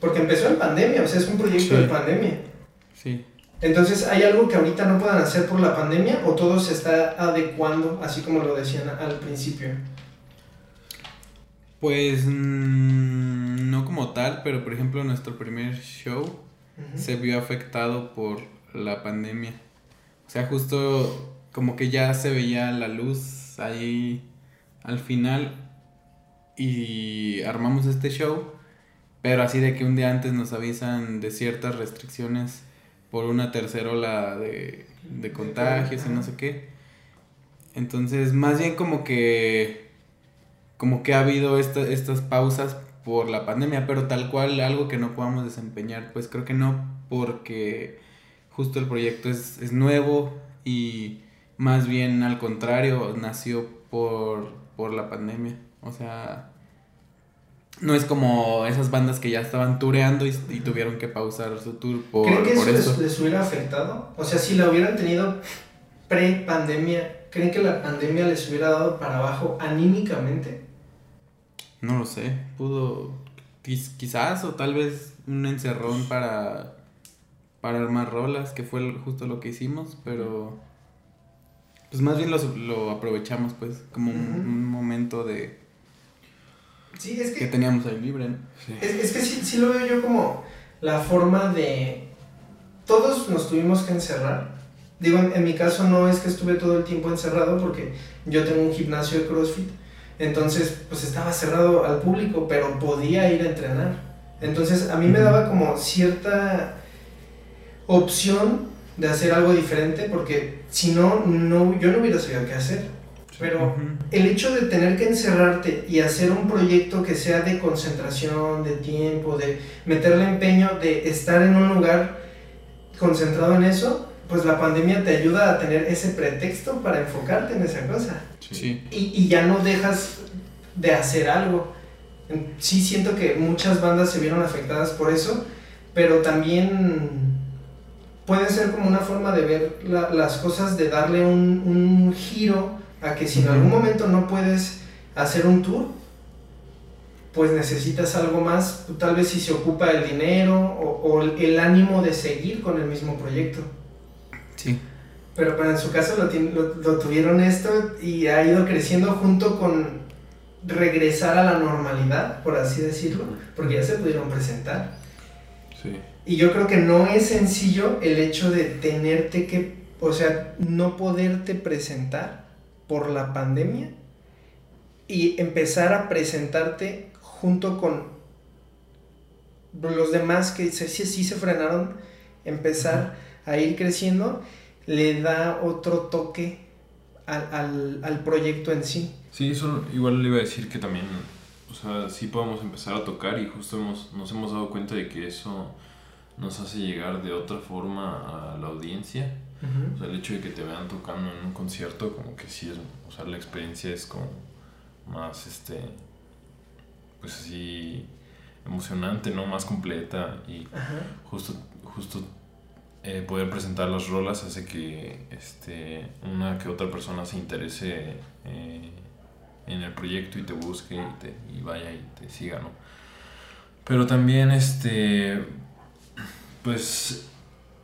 Porque empezó en pandemia, o sea, es un proyecto de pandemia. Sí. Entonces, ¿hay algo que ahorita no puedan hacer por la pandemia o todo se está adecuando, así como lo decían al principio? Pues mm, no como tal, pero por ejemplo nuestro primer show se vio afectado por la pandemia. O sea, justo como que ya se veía la luz ahí al final y armamos este show, pero así de que un día antes nos avisan de ciertas restricciones por una tercera ola de, de contagios y no sé qué. Entonces, más bien como que como que ha habido estas pausas por la pandemia, pero tal cual algo que no podamos desempeñar, pues creo que no, porque justo el proyecto es, es nuevo y más bien al contrario, nació por, por la pandemia. O sea, no es como esas bandas que ya estaban tureando y, tuvieron que pausar su tour por, ¿Creen que eso, Les, hubiera afectado? O sea, si la hubieran tenido pre-pandemia, ¿creen que la pandemia les hubiera dado para abajo anímicamente? No lo sé, pudo quizás o tal vez un encerrón para para armar rolas, que fue justo lo que hicimos, pero pues más bien lo, lo aprovechamos pues como un momento de Sí, es que... que teníamos ahí libre, ¿no? Es, es, que sí, sí lo veo yo como la forma de... Todos nos tuvimos que encerrar. Digo, en, mi caso no es que estuve todo el tiempo encerrado porque yo tengo un gimnasio de CrossFit. Entonces, pues estaba cerrado al público, pero podía ir a entrenar. Entonces, a mí me daba como cierta opción de hacer algo diferente porque si no, no yo no hubiera sabido qué hacer. Pero el hecho de tener que encerrarte y hacer un proyecto que sea de concentración, de tiempo, de meterle empeño, de estar en un lugar concentrado en eso, pues la pandemia te ayuda a tener ese pretexto para enfocarte en esa cosa. Sí. Y, y ya no dejas de hacer algo. Sí siento que muchas bandas se vieron afectadas por eso, pero también puede ser como una forma de ver la, las cosas, de darle un, un giro a que si en algún momento no puedes hacer un tour, pues necesitas algo más, tal vez si se ocupa el dinero o, el ánimo de seguir con el mismo proyecto. Sí. Pero, para en su caso lo, lo, tuvieron esto y ha ido creciendo junto con regresar a la normalidad, por así decirlo, porque ya se pudieron presentar. Sí. Y yo creo que no es sencillo el hecho de tenerte que, o sea, no poderte presentar por la pandemia y empezar a presentarte junto con los demás que sí, se frenaron, empezar a ir creciendo, le da otro toque al, al, proyecto en sí. Sí, eso igual le iba a decir que también, o sea, sí podemos empezar a tocar y justo hemos, nos hemos dado cuenta de que eso nos hace llegar de otra forma a la audiencia o sea, el hecho de que te vean tocando en un concierto, como que sí es, o sea, la experiencia es como más, este, pues así, emocionante, ¿no? Más completa y justo, justo eh, poder presentar las rolas hace que, este, una que otra persona se interese eh, en el proyecto y te busque y, te, y vaya y te siga, ¿no? Pero también, este, pues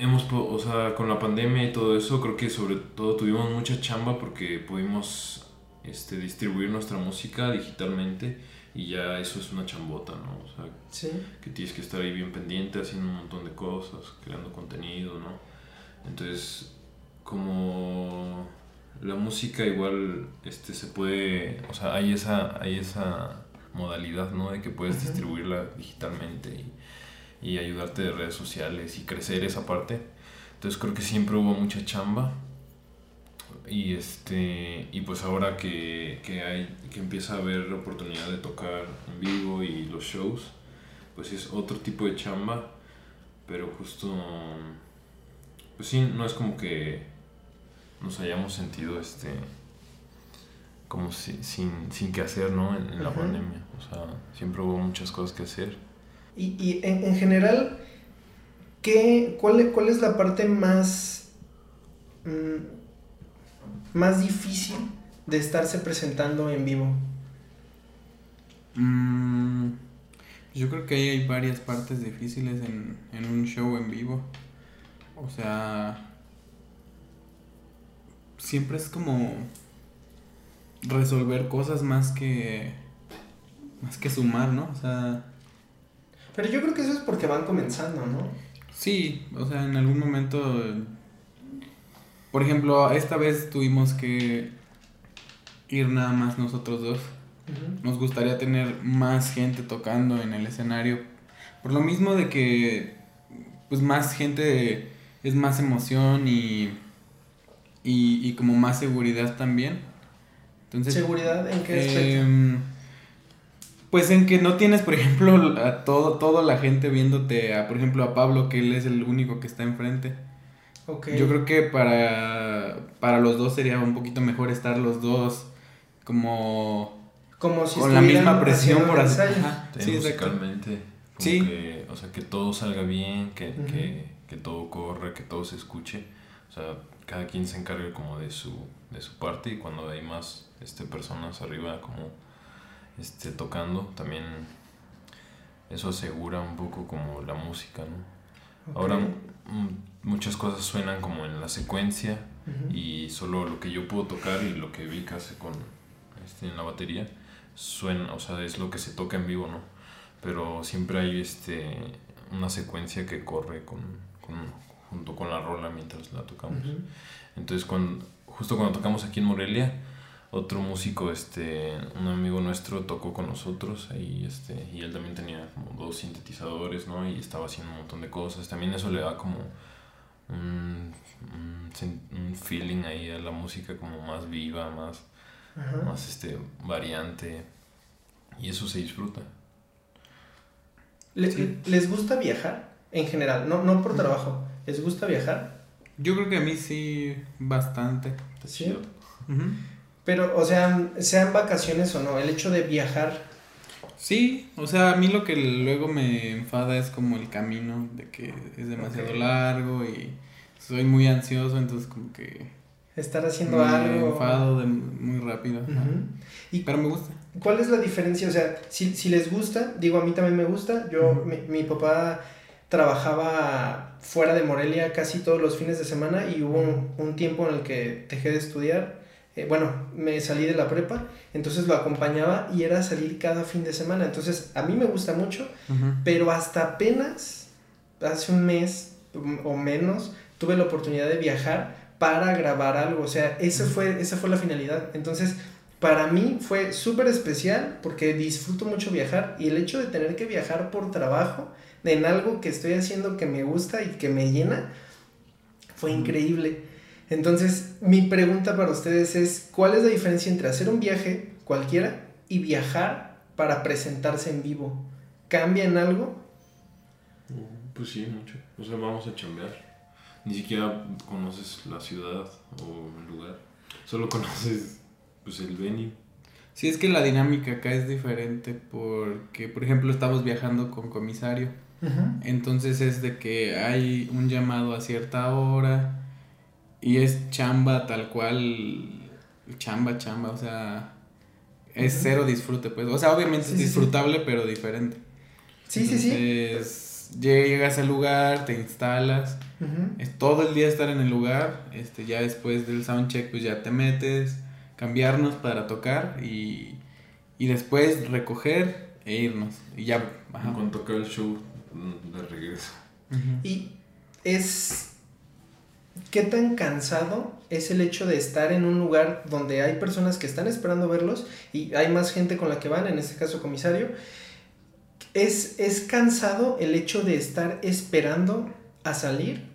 hemos, o sea, con la pandemia y todo eso, creo que sobre todo tuvimos mucha chamba porque pudimos este, distribuir nuestra música digitalmente y ya eso es una chambota, ¿no? O sea, que tienes que estar ahí bien pendiente, haciendo un montón de cosas, creando contenido, ¿no? Entonces, como la música igual este, se puede, o sea, hay esa, hay esa modalidad, ¿no? De que puedes distribuirla digitalmente y y ayudarte de redes sociales y crecer esa parte. Entonces creo que siempre hubo mucha chamba. Y este y pues ahora que, que hay que empieza a haber la oportunidad de tocar en vivo y los shows, pues es otro tipo de chamba, pero justo pues sí, no es como que nos hayamos sentido este como si, sin, sin que hacer, ¿no? En, la pandemia. O sea, siempre hubo muchas cosas que hacer y, y en, en, general, ¿qué, cuál, ¿cuál es la parte más... Mm, más difícil de estarse presentando en vivo? Mm, yo creo que ahí hay varias partes difíciles en, en un show en vivo. O sea, siempre es como resolver cosas más que más que sumar, ¿no? O sea, pero yo creo que eso es porque van comenzando, ¿no? Sí, o sea, en algún momento por ejemplo, esta vez tuvimos que ir nada más nosotros dos. Nos gustaría tener más gente tocando en el escenario. Por lo mismo de que pues más gente es más emoción y, y, como más seguridad también. Entonces, ¿Seguridad en qué aspecto? Pues en que no tienes, por ejemplo, a todo, toda la gente viéndote, a, por ejemplo, a Pablo, que él es el único que está enfrente. Yo creo que para, para los dos sería un poquito mejor estar los dos como como si con la misma presión por hacer sí, musicalmente sí. Que, o sea que todo salga bien que, que, que, todo corra que todo se escuche. O sea cada quien se encargue como de su de su parte y cuando hay más este personas arriba como este tocando también eso asegura un poco como la música no ahora mm, muchas cosas suenan como en la secuencia y solo lo que yo puedo tocar y lo que Vic hace con este, en la batería suena, o sea, es lo que se toca en vivo, ¿no? Pero siempre hay este una secuencia que corre con, con junto con la rola mientras la tocamos. Entonces, cuando, justo cuando tocamos aquí en Morelia, otro músico, este, un amigo nuestro tocó con nosotros ahí, este, y él también tenía como dos sintetizadores, ¿no? Y estaba haciendo un montón de cosas. También eso le da como un, un, feeling ahí a la música como más viva, más, más este, variante. Y eso se disfruta. ¿Les gusta viajar en general? No, no por trabajo. ¿Les gusta viajar? Yo creo que a mí sí, bastante. ¿Sí? Pero, o sea, sean vacaciones o no, el hecho de viajar Sí, o sea, a mí lo que luego me enfada es como el camino, de que es demasiado largo y soy muy ansioso, entonces como que... Estar haciendo algo. Me enfado de muy rápido. y Pero me gusta. ¿Cuál es la diferencia? O sea, si, si les gusta, digo, a mí también me gusta. Yo, mi, mi papá trabajaba fuera de Morelia casi todos los fines de semana y hubo un, un tiempo en el que dejé de estudiar eh, bueno, me salí de la prepa, entonces lo acompañaba y era salir cada fin de semana. Entonces, a mí me gusta mucho, pero hasta apenas, hace un mes o menos, tuve la oportunidad de viajar para grabar algo. O sea, esa fue, esa fue la finalidad. Entonces, para mí fue súper especial porque disfruto mucho viajar y el hecho de tener que viajar por trabajo en algo que estoy haciendo que me gusta y que me llena, fue increíble. Entonces, mi pregunta para ustedes es, ¿cuál es la diferencia entre hacer un viaje cualquiera y viajar para presentarse en vivo? ¿Cambia en algo? Pues sí, mucho. O sea, vamos a chambear. Ni siquiera conoces la ciudad o el lugar. Solo conoces pues el venue. Sí, es que la dinámica acá es diferente porque, por ejemplo, estamos viajando con comisario. Entonces es de que hay un llamado a cierta hora y es chamba tal cual, chamba, chamba, o sea, es cero disfrute, pues. O sea, obviamente es disfrutable, pero diferente. Sí, sí, sí. Llegas al lugar, te instalas, es todo el día estar en el lugar, este, ya después del soundcheck, pues ya te metes, cambiarnos para tocar y, y después recoger e irnos. Y ya, ajá. Cuando toca el show, de regreso. Y es ¿Qué tan cansado es el hecho de estar en un lugar donde hay personas que están esperando verlos y hay más gente con la que van, en este caso comisario? ¿Es, es cansado el hecho de estar esperando a salir?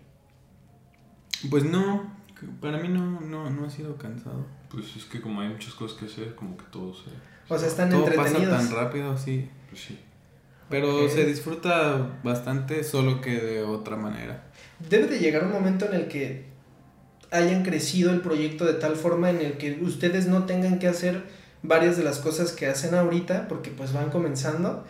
Pues no, para mí no, no, no ha sido cansado. Pues es que como hay muchas cosas que hacer, como que todo se... O sea, están todo pasa tan rápido, sí. Pues sí. Pero se disfruta bastante, solo que de otra manera. Debe de llegar un momento en el que hayan crecido el proyecto de tal forma en el que ustedes no tengan que hacer varias de las cosas que hacen ahorita porque pues van comenzando.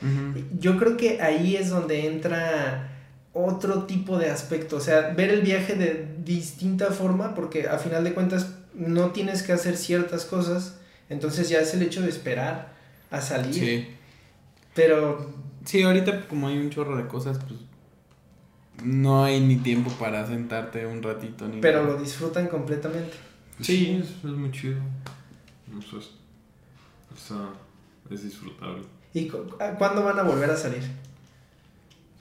Yo creo que ahí es donde entra otro tipo de aspecto, o sea, ver el viaje de distinta forma porque a final de cuentas no tienes que hacer ciertas cosas, entonces ya es el hecho de esperar a salir. Sí. Pero... Sí, ahorita como hay un chorro de cosas, pues no hay ni tiempo para sentarte un ratito. Ni pero lo disfrutan completamente. Sí, es, muy chido. No sé, es disfrutable. ¿Y cuándo van a volver a salir?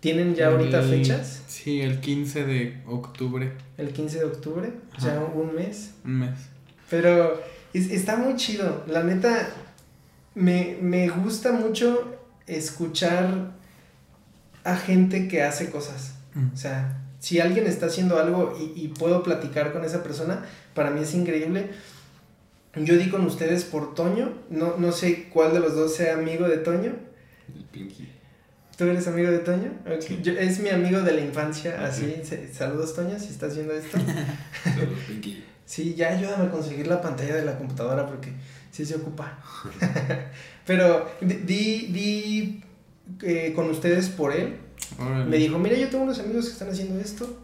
¿Tienen ya ahorita fechas? Sí, el 15 de octubre. El 15 de octubre, ya un mes. Un mes. Pero está muy chido. La neta, me, me gusta mucho escuchar a gente que hace cosas. Mm. O sea, si alguien está haciendo algo y, y, puedo platicar con esa persona, para mí es increíble. Yo di con ustedes por Toño. No, no sé cuál de los dos sea amigo de Toño. El Pinky. ¿Tú eres amigo de Toño? es mi amigo de la infancia, así. Saludos, Toño, si estás viendo esto. Saludos, Pinky. sí, ya ayúdame a conseguir la pantalla de la computadora porque sí se ocupa. Pero di, di eh, con ustedes por él. Me dijo, mira, yo tengo unos amigos que están haciendo esto.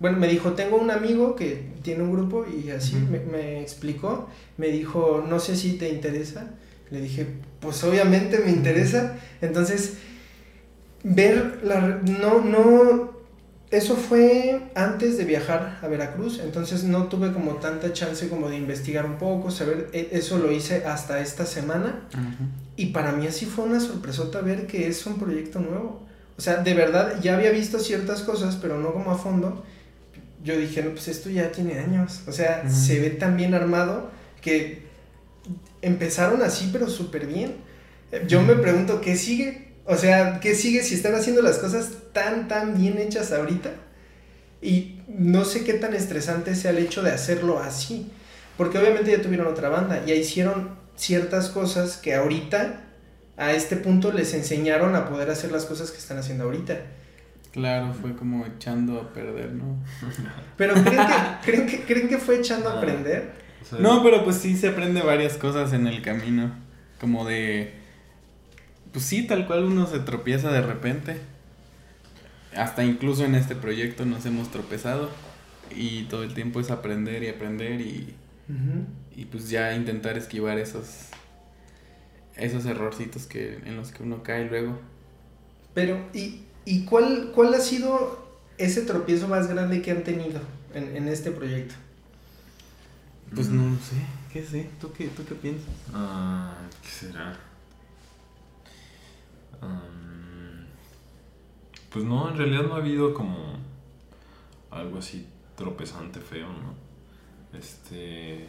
Bueno, me dijo, tengo un amigo que tiene un grupo y así me, me explicó. Me dijo, no sé si te interesa. Le dije, pues obviamente me interesa. Entonces ver la... No, no... Eso fue antes de viajar a Veracruz, entonces no tuve como tanta chance como de investigar un poco, saber, e, eso lo hice hasta esta semana y para mí así fue una sorpresota ver que es un proyecto nuevo. O sea, de verdad ya había visto ciertas cosas, pero no como a fondo. Yo dije, no, pues esto ya tiene años. O sea, se ve tan bien armado que empezaron así, pero súper bien. Yo me pregunto, ¿qué sigue? O sea, ¿qué sigue si están haciendo las cosas tan, tan bien hechas ahorita? Y no sé qué tan estresante sea el hecho de hacerlo así. Porque obviamente ya tuvieron otra banda, ya hicieron ciertas cosas que ahorita, a este punto, les enseñaron a poder hacer las cosas que están haciendo ahorita. Claro, fue como echando a perder, ¿no? Pero ¿creen que, ¿creen que, ¿creen que fue echando a aprender? no, pero pues sí se aprende varias cosas en el camino. Como de pues sí, tal cual uno se tropieza de repente. Hasta incluso en este proyecto nos hemos tropezado y todo el tiempo es aprender y aprender y, y pues ya intentar esquivar esos esos errorcitos que en los que uno cae luego. Pero ¿y, y cuál cuál ha sido ese tropiezo más grande que han tenido en, en este proyecto? Pues no lo sé, ¿qué sé? ¿Tú qué, tú qué piensas? Ah, ¿qué será? pues no, en realidad no ha habido como algo así tropezante feo, ¿no? Este.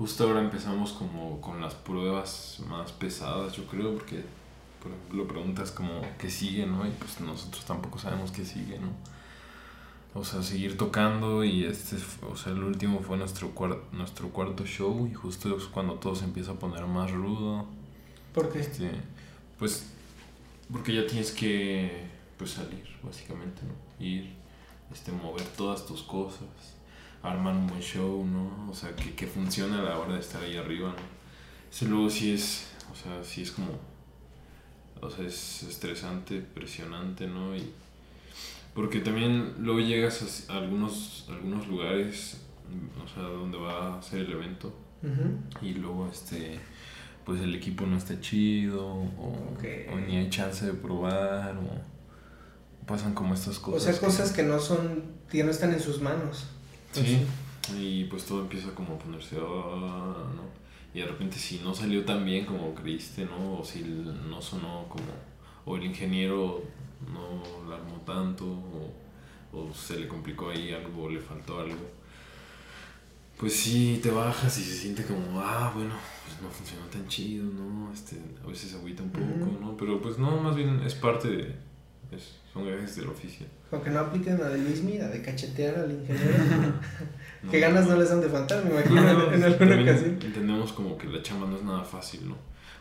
Justo ahora empezamos como con las pruebas más pesadas, yo creo, porque por ejemplo preguntas como qué sigue, ¿no? Y pues nosotros tampoco sabemos qué sigue, ¿no? O sea, seguir tocando y este, o sea, el último fue nuestro, nuestro cuarto show y justo es cuando todo se empieza a poner más rudo. ¿Por qué? Este, pues porque ya tienes que pues salir, básicamente, ¿no? Ir, este, mover todas tus cosas, armar un buen show, ¿no? O sea, que, que funcione a la hora de estar ahí arriba, ¿no? Eso luego sí es, o sea, sí es como, o sea, es estresante, presionante, ¿no? Y porque también luego llegas a algunos, algunos lugares, o sea, donde va a ser el evento, y luego, este pues el equipo no está chido o, ni hay chance de probar o pasan como estas cosas. O sea, cosas que, no son, que no están en sus manos. Sí, y pues todo empieza como a ponerse, ah, ¿no? Y de repente si no salió tan bien como creíste, ¿no? O si no sonó como, o el ingeniero no la armó tanto, o, o se le complicó ahí algo, o le faltó algo pues sí, te bajas y se siente como, ah, bueno, pues no funcionó tan chido, ¿no? Este, a veces agüita un poco, ¿no? Pero pues no, más bien es parte de, es, son gajes del oficio. Aunque no apliquen la de Luis Mira, de cachetear al ingeniero. que ganas no les han de faltar, me imagino, en, alguna ocasión. Entendemos como que la chamba no es nada fácil, ¿no?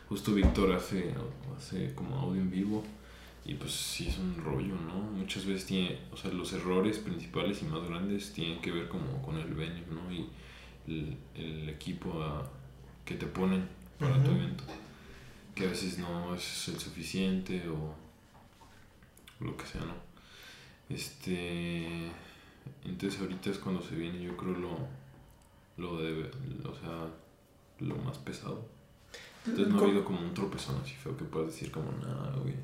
Justo Víctor hace, hace como audio en vivo y pues sí es un rollo, ¿no? Muchas veces tiene, o sea, los errores principales y más grandes tienen que ver como con el venue, ¿no? Y el, equipo que te ponen para tu evento. Que a veces no es el suficiente o lo que sea, ¿no? Este. Entonces ahorita es cuando se viene, yo creo, lo, lo de, o sea, lo más pesado. Entonces no ha habido como un tropezón así feo que puedas decir como nada, güey.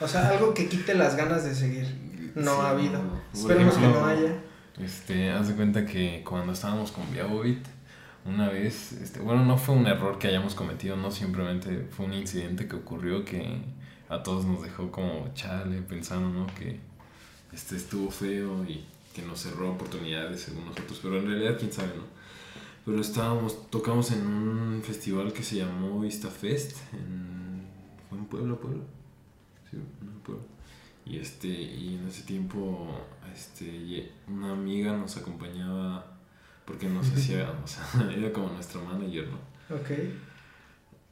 O sea, algo que quite las ganas de seguir. No ha habido. Esperemos que no haya. Este, haz de cuenta que cuando estábamos con Viabovit, una vez, este, bueno, no fue un error que hayamos cometido, no simplemente fue un incidente que ocurrió que a todos nos dejó como chale pensando, ¿no? Que este estuvo feo y que nos cerró oportunidades según nosotros, pero en realidad quién sabe, ¿no? Pero estábamos, tocamos en un festival que se llamó Vista Fest, en, fue en Puebla, Puebla, sí, en Puebla. Y este, y en ese tiempo, este, una amiga nos acompañaba porque nos hacía, o sea, era como nuestro manager, ¿no? Ok.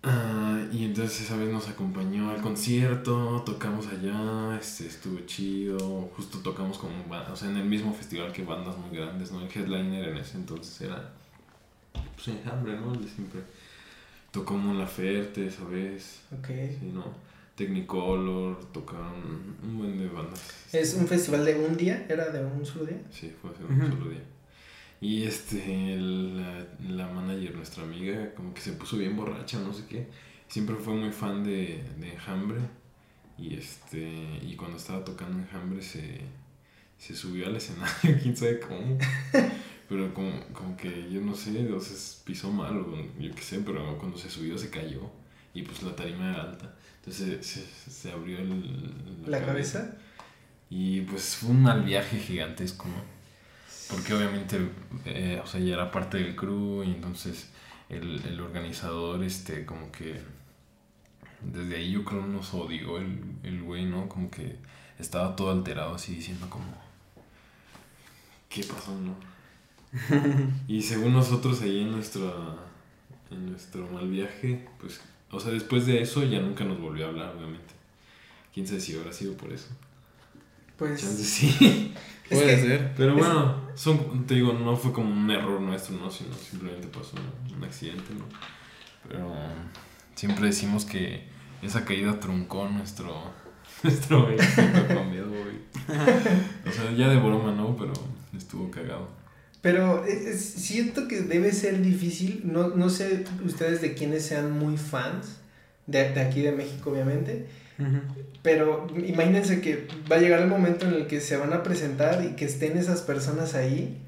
Ah, y entonces esa vez nos acompañó al concierto, tocamos allá, este, estuvo chido, justo tocamos con, o sea, en el mismo festival que bandas muy grandes, ¿no? El headliner en ese entonces era, pues, Enjambre, ¿no? El de siempre. Tocó Mon Laferte esa vez. Ok. Sí, ¿no? Technicolor, tocaron un buen de bandas. ¿Es un festival de un día? ¿Era de un solo día? Sí, fue de un solo día. Y este, la, la, manager, nuestra amiga, como que se puso bien borracha, no sé qué. Siempre fue muy fan de, de Enjambre. Y este, y cuando estaba tocando Enjambre se, se subió al escenario, quién sabe cómo. Pero como, como que yo no sé, entonces pisó mal, o yo qué sé, pero cuando se subió se cayó. Y pues la tarima era alta. Entonces se, se abrió el, la, cabeza. Y pues fue un mal viaje gigantesco, ¿no? Porque obviamente, eh, o sea, ya era parte del crew y entonces el, el, organizador, este, como que desde ahí yo creo nos odió el, el güey, ¿no? Como que estaba todo alterado así diciendo como, ¿qué pasó, no? y según nosotros ahí en nuestro, en nuestro mal viaje, pues, o sea, después de eso ya nunca nos volvió a hablar, obviamente. ¿Quién sabe si habrá sido por eso? Pues... sí. Puede ser. Pero bueno, son, te digo, no fue como un error nuestro, ¿no? Sino simplemente pasó un accidente, ¿no? Pero siempre decimos que esa caída truncó nuestro, nuestro cambiado, O sea, ya de broma, ¿no? Pero estuvo cagado. Pero siento que debe ser difícil, no, no sé ustedes de quiénes sean muy fans, de, de aquí de México obviamente, pero imagínense que va a llegar el momento en el que se van a presentar y que estén esas personas ahí.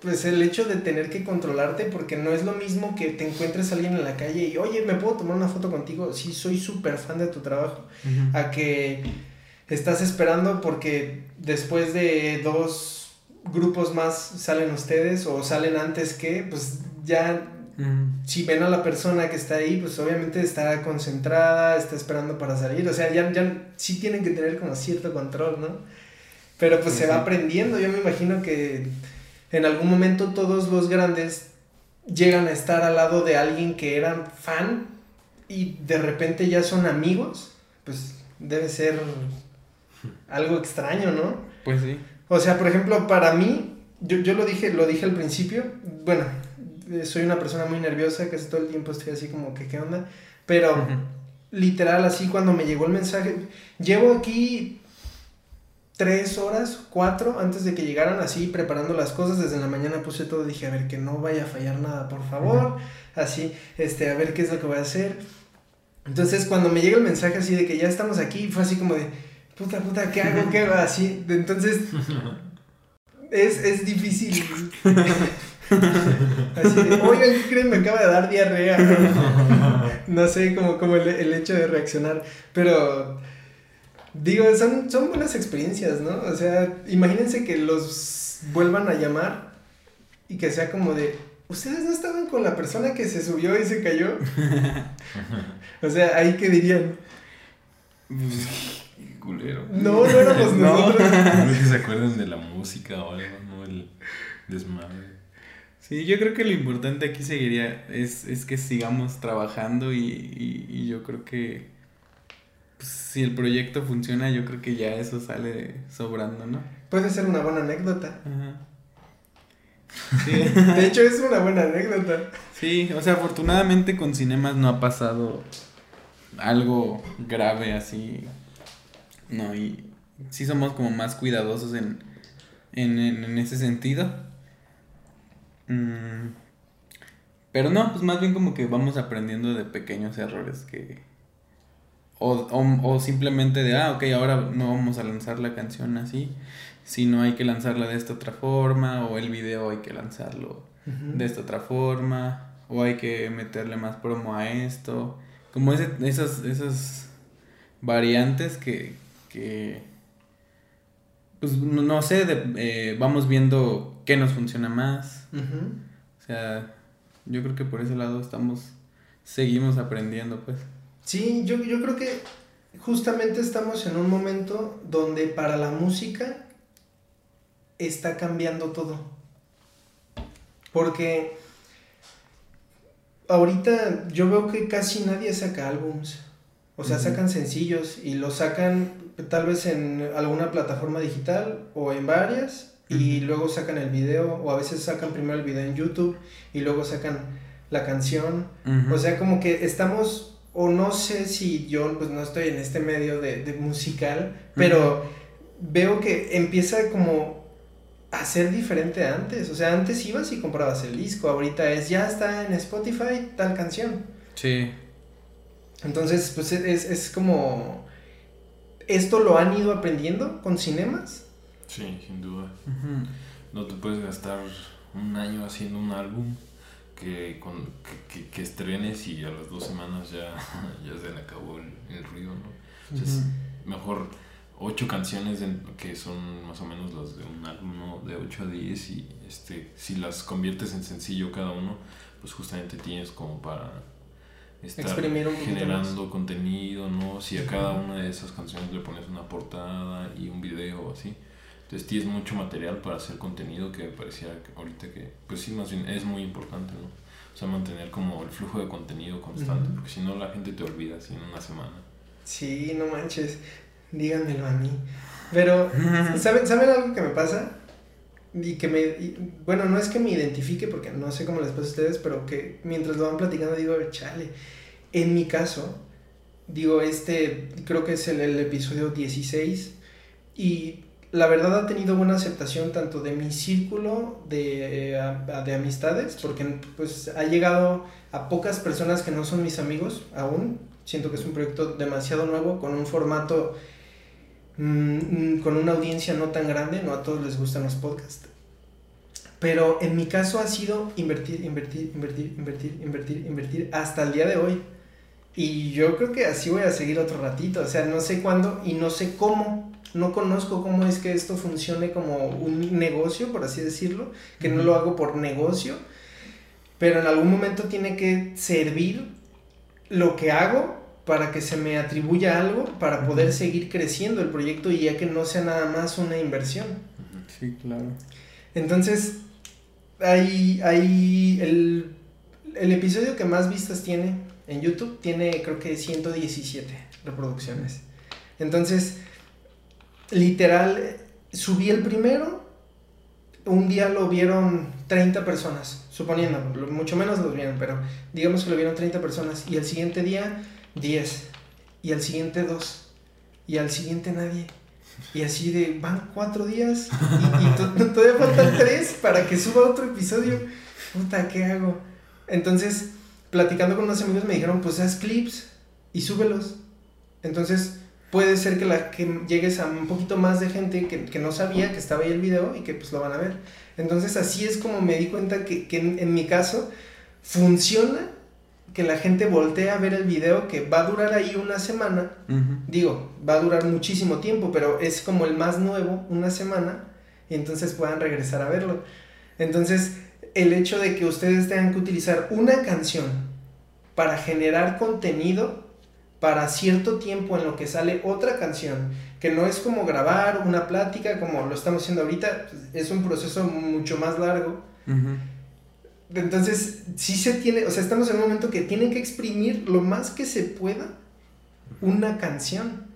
Pues el hecho de tener que controlarte, porque no es lo mismo que te encuentres a alguien en la calle y, oye, ¿me puedo tomar una foto contigo? Sí, soy súper fan de tu trabajo. A que estás esperando porque después de dos grupos más salen ustedes o salen antes que, pues ya si ven a la persona que está ahí, pues obviamente está concentrada, está esperando para salir. O sea, ya, ya sí tienen que tener como cierto control, ¿no? Pero pues se va aprendiendo. Yo me imagino que en algún momento todos los grandes llegan a estar al lado de alguien que eran fan y de repente ya son amigos. Pues debe ser algo extraño, ¿no? Pues sí. O sea, por ejemplo, para mí, yo, yo lo dije, lo dije al principio, bueno, soy una persona muy nerviosa, casi todo el tiempo estoy así como que, ¿qué onda? Pero literal, así cuando me llegó el mensaje, llevo aquí tres horas, cuatro, antes de que llegaran así preparando las cosas, desde la mañana puse todo, dije, a ver, que no vaya a fallar nada, por favor, así, este, a ver qué es lo que voy a hacer. Entonces, cuando me llega el mensaje así de que ya estamos aquí, fue así como de, puta, puta, ¿qué hago? ¿Qué va? Así, entonces, es, es difícil. Así de, oigan, ¿qué creen? Me acaba de dar diarrea. no sé, como, como el, el, hecho de reaccionar. Pero, digo, son, son buenas experiencias, ¿no? O sea, imagínense que los vuelvan a llamar y que sea como de, ¿ustedes no estaban con la persona que se subió y se cayó? o sea, ahí que dirían. Culero. No, no éramos nosotros. No que se acuerden de la música o algo, ¿no? El desmadre. Sí, yo creo que lo importante aquí seguiría es, es que sigamos trabajando y, y, yo creo que pues, si el proyecto funciona, yo creo que ya eso sale sobrando, ¿no? Puede ser una buena anécdota. Ajá. Sí. de hecho, es una buena anécdota. Sí, o sea, afortunadamente con Cinemas no ha pasado algo grave así. No, y sí somos como más cuidadosos en, en, en ese sentido. Mm, pero no, pues más bien como que vamos aprendiendo de pequeños errores que... O, o, simplemente de, ah, ok, ahora no vamos a lanzar la canción así, sino hay que lanzarla de esta otra forma, o el video hay que lanzarlo de esta otra forma, o hay que meterle más promo a esto. Como ese, esas, esas variantes que, que pues no sé, eh, vamos viendo qué nos funciona más. O sea, yo creo que por ese lado estamos, seguimos aprendiendo, pues. Sí, yo, yo creo que justamente estamos en un momento donde para la música está cambiando todo. Porque ahorita yo veo que casi nadie saca álbums. O sea, sacan sencillos y los sacan tal vez en alguna plataforma digital o en varias y luego sacan el video o a veces sacan primero el video en YouTube y luego sacan la canción. O sea, como que estamos, o no sé si yo pues no estoy en este medio de, de musical, pero veo que empieza como a ser diferente antes. O sea, antes ibas y comprabas el disco, ahorita es ya está en Spotify tal canción. Sí. Entonces, pues es, es como... ¿Esto lo han ido aprendiendo con cinemas? Sí, sin duda. No te puedes gastar un año haciendo un álbum que, con, que, que, estrenes y a las dos semanas ya, ya se le acabó el, ruido, ¿no? Entonces, mejor ocho canciones que son más o menos las de un álbum, ¿no? De 8 a 10 y este, si las conviertes en sencillo cada uno, pues justamente tienes como para estar generando contenido, ¿no? Si a cada una de esas canciones le pones una portada y un video así. Entonces tienes mucho material para hacer contenido que me parecía ahorita que, pues sí, más bien es muy importante, ¿no? O sea, mantener como el flujo de contenido constante, porque si no la gente te olvida así en una semana. Sí, no manches, díganmelo a mí. Pero, ¿saben, ¿saben algo que me pasa? y que me, bueno, no es que me identifique porque no sé cómo les pasa a ustedes, pero que mientras lo van platicando digo, chale, en mi caso, digo, este creo que es el, el episodio 16 y la verdad ha tenido buena aceptación tanto de mi círculo de, eh, de amistades, porque pues ha llegado a pocas personas que no son mis amigos aún, siento que es un proyecto demasiado nuevo, con un formato Mm, con una audiencia no tan grande, no a todos les gustan los podcasts. Pero en mi caso ha sido invertir, invertir, invertir, invertir, invertir, invertir hasta el día de hoy. Y yo creo que así voy a seguir otro ratito. O sea, no sé cuándo y no sé cómo. No conozco cómo es que esto funcione como un negocio, por así decirlo. Que no lo hago por negocio. Pero en algún momento tiene que servir lo que hago para que se me atribuya algo para poder seguir creciendo el proyecto y ya que no sea nada más una inversión. Sí, claro. Entonces, hay, hay el, el episodio que más vistas tiene en YouTube tiene creo que 117 reproducciones. Entonces, literal, subí el primero, un día lo vieron 30 personas, suponiendo, mucho menos lo vieron, pero digamos que lo vieron 30 personas y el siguiente día 10. Y al siguiente 2. Y al siguiente nadie. Y así de, van cuatro días y, todavía faltan tres para que suba otro episodio. Puta, ¿qué hago? Entonces, platicando con unos amigos me dijeron, pues haz clips y súbelos. Entonces, puede ser que, la, que llegues a un poquito más de gente que, que, no sabía que estaba ahí el video y que pues lo van a ver. Entonces, así es como me di cuenta que, que en, en mi caso funciona que la gente voltee a ver el video que va a durar ahí una semana. Digo, va a durar muchísimo tiempo, pero es como el más nuevo, una semana, y entonces puedan regresar a verlo. Entonces, el hecho de que ustedes tengan que utilizar una canción para generar contenido para cierto tiempo en lo que sale otra canción, que no es como grabar una plática como lo estamos haciendo ahorita, es un proceso mucho más largo. Entonces, sí se tiene, o sea, estamos en un momento que tienen que exprimir lo más que se pueda una canción.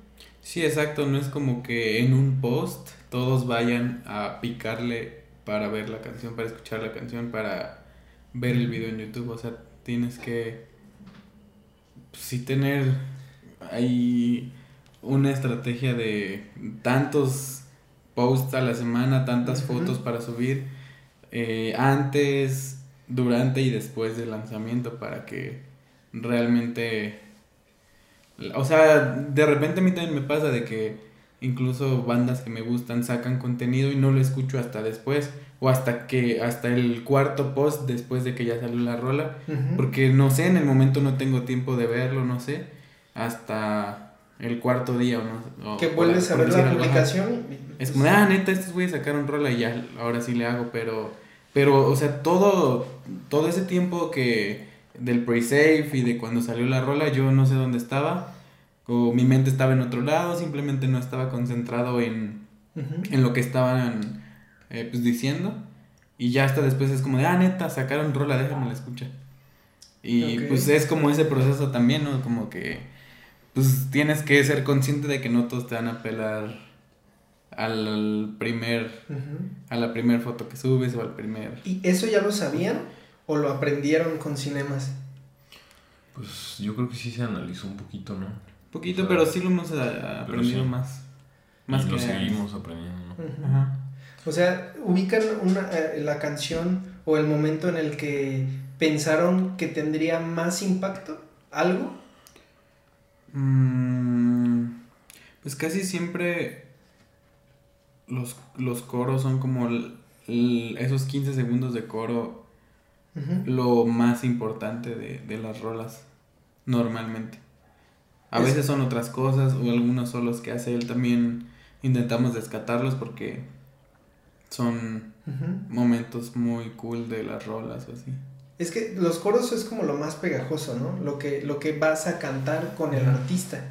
Sí, exacto, no es como que en un post todos vayan a picarle para ver la canción, para escuchar la canción, para ver el video en YouTube, o sea, tienes que pues, sí tener ahí una estrategia de tantos posts a la semana, tantas fotos para subir eh, antes, durante y después del lanzamiento para que realmente... O sea, de repente a mí también me pasa de que incluso bandas que me gustan sacan contenido y no lo escucho hasta después o hasta que hasta el cuarto post después de que ya salió la rola. Porque no sé en el momento no tengo tiempo de verlo no sé hasta el cuarto día o no que vuelves a ver la publicación es como ah neta estos voy a sacar un rola y ya ahora sí le hago pero pero o sea todo todo ese tiempo que del pre-save y de cuando salió la rola yo no sé dónde estaba o mi mente estaba en otro lado simplemente no estaba concentrado en en lo que estaban eh, pues diciendo. Y ya hasta después es como de, ah, neta, sacaron rola, déjame la escucha. Y pues es como ese proceso también, ¿no? Como que pues tienes que ser consciente de que no todos te van a apelar al primer, a la primera foto que subes o al primer... ¿Y eso ya lo sabían o lo aprendieron con cinemas? Pues yo creo que sí se analizó un poquito, ¿no? Poquito, pero sí lo hemos aprendido más. Más que lo seguimos aprendiendo, ¿no? Ajá. O sea, ubican una, eh, la canción o el momento en el que pensaron que tendría más impacto, algo. Mm, pues casi siempre los, los coros son como esos 15 segundos de coro lo más importante de, las rolas, normalmente. A veces son otras cosas o algunos solos que hace él también intentamos descatarlos porque son momentos muy cool de las rolas o así. Es que los coros es como lo más pegajoso, ¿no? Lo que, lo que vas a cantar con el artista.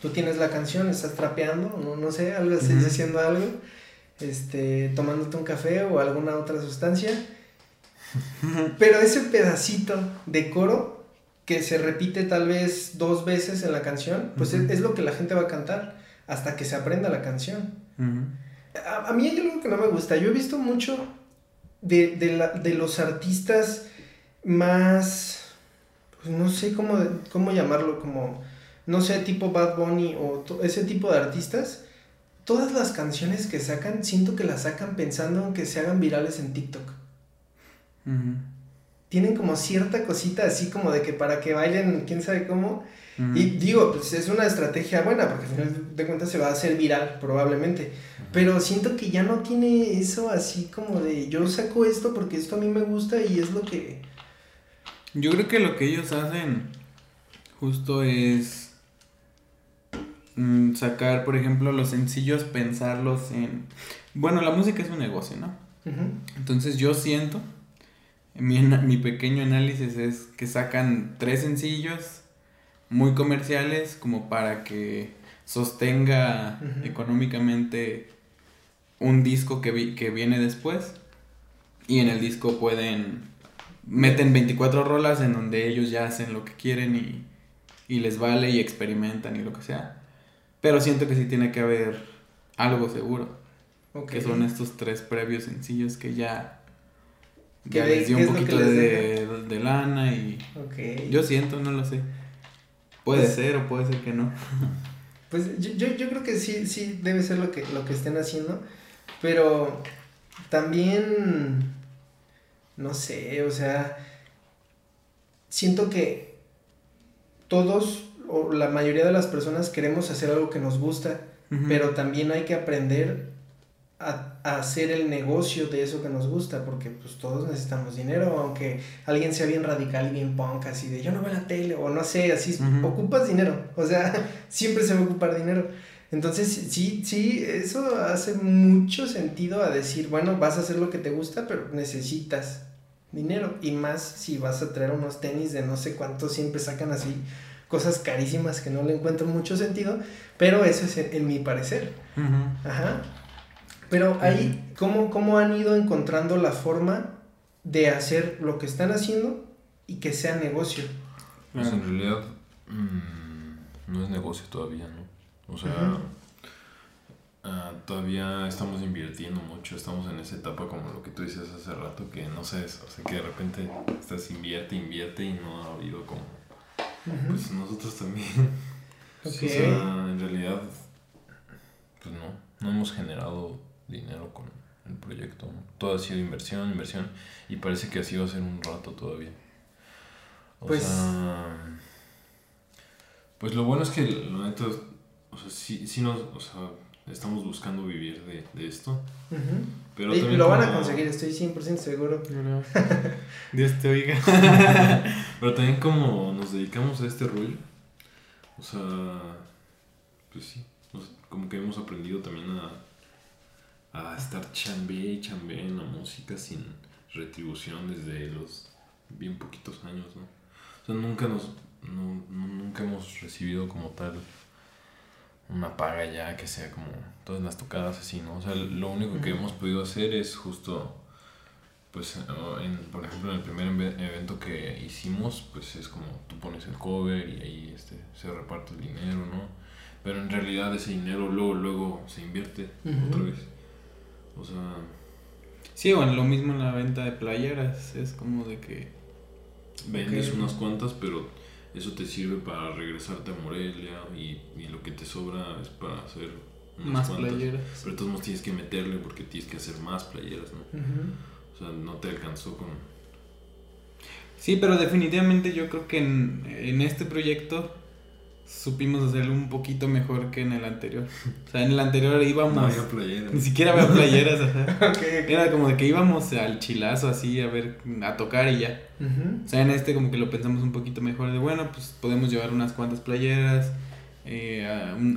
Tú tienes la canción, estás trapeando, no, no sé, algo, estás diciendo algo, este, tomándote un café o alguna otra sustancia. Pero ese pedacito de coro que se repite tal vez dos veces en la canción, pues es, lo que la gente va a cantar hasta que se aprenda la canción. A, mí hay algo que no me gusta. Yo he visto mucho de, de, los artistas más, pues no sé cómo, cómo llamarlo, como, no sé, tipo Bad Bunny o ese tipo de artistas. Todas las canciones que sacan, siento que las sacan pensando en que se hagan virales en TikTok. Tienen como cierta cosita así como de que para que bailen, quién sabe cómo. Y digo, pues es una estrategia buena, porque al final de cuentas se va a hacer viral, probablemente. Pero siento que ya no tiene eso así como de yo saco esto porque esto a mí me gusta y es lo que... Yo creo que lo que ellos hacen justo es mm, sacar, por ejemplo, los sencillos, pensarlos en... Bueno, la música es un negocio, ¿no? Entonces yo siento, mi, mi pequeño análisis es que sacan tres sencillos muy comerciales como para que sostenga económicamente un disco que, que viene después. Y en el disco pueden. Meten 24 rolas en donde ellos ya hacen lo que quieren y, y les vale y experimentan y lo que sea. Pero siento que sí tiene que haber algo seguro. Que son estos tres previos sencillos que ya, ya les dio un poquito de, de, lana y yo siento, no lo sé. Puede pues ser o puede ser que no. Pues yo, yo, yo, creo que sí, sí debe ser lo que, lo que estén haciendo. Pero también, no sé, o sea, siento que todos o la mayoría de las personas queremos hacer algo que nos gusta, pero también hay que aprender a, hacer el negocio de eso que nos gusta, porque pues todos necesitamos dinero, aunque alguien sea bien radical y bien punk, así de yo no veo la tele, o no sé, así, ocupas dinero, o sea, siempre se va a ocupar dinero. Entonces, sí, sí, eso hace mucho sentido a decir, bueno, vas a hacer lo que te gusta, pero necesitas dinero. Y más si vas a traer unos tenis de no sé cuánto, siempre sacan así cosas carísimas que no le encuentro mucho sentido, pero eso es en, mi parecer. Ajá. Pero ahí, ¿cómo, ¿cómo han ido encontrando la forma de hacer lo que están haciendo y que sea negocio? Pues en realidad mm, no es negocio todavía, ¿no? O sea, ah, todavía estamos invirtiendo mucho, estamos en esa etapa como lo que tú dices hace rato, que no sé, o sea, que de repente estás invierte, invierte y no ha habido como... Pues nosotros también. O sea, en realidad, pues no, no hemos generado dinero con, el proyecto. Todo ha sido inversión, inversión, y parece que así va a ser un rato todavía. O pues, sea, pues lo bueno es que la neta, o sea, sí, sí nos, o sea, estamos buscando vivir de, de esto. Pero y lo van a conseguir, estoy 100% seguro. Dios te oiga. pero también como nos dedicamos a este rollo, o sea, pues sí, como que hemos aprendido también a, a estar chambe y chambe en la música sin retribución desde los bien poquitos años, ¿no? O sea, nunca nos, nunca hemos recibido como tal una paga ya que sea como todas las tocadas así, ¿no? O sea, lo único que hemos podido hacer es justo, pues, en, por ejemplo, en el primer evento que hicimos, pues es como tú pones el cover y ahí este, se reparte el dinero, ¿no? Pero en realidad ese dinero luego, luego se invierte otra vez. O sea... Sí, bueno, lo mismo en la venta de playeras, es como de que... Vendes unas cuantas, pero eso te sirve para regresarte a Morelia y, y lo que te sobra es para hacer más playeras. Pero todos modos tienes que meterle porque tienes que hacer más playeras, ¿no? O sea, no te alcanzó con... Sí, pero definitivamente yo creo que en, en este proyecto supimos hacerlo un poquito mejor que en el anterior. O sea, en el anterior íbamos. No había playeras. Ni siquiera había playeras, Era como de que íbamos al chilazo así a ver, a tocar y ya. O sea, en este como que lo pensamos un poquito mejor de bueno, pues podemos llevar unas cuantas playeras. Eh,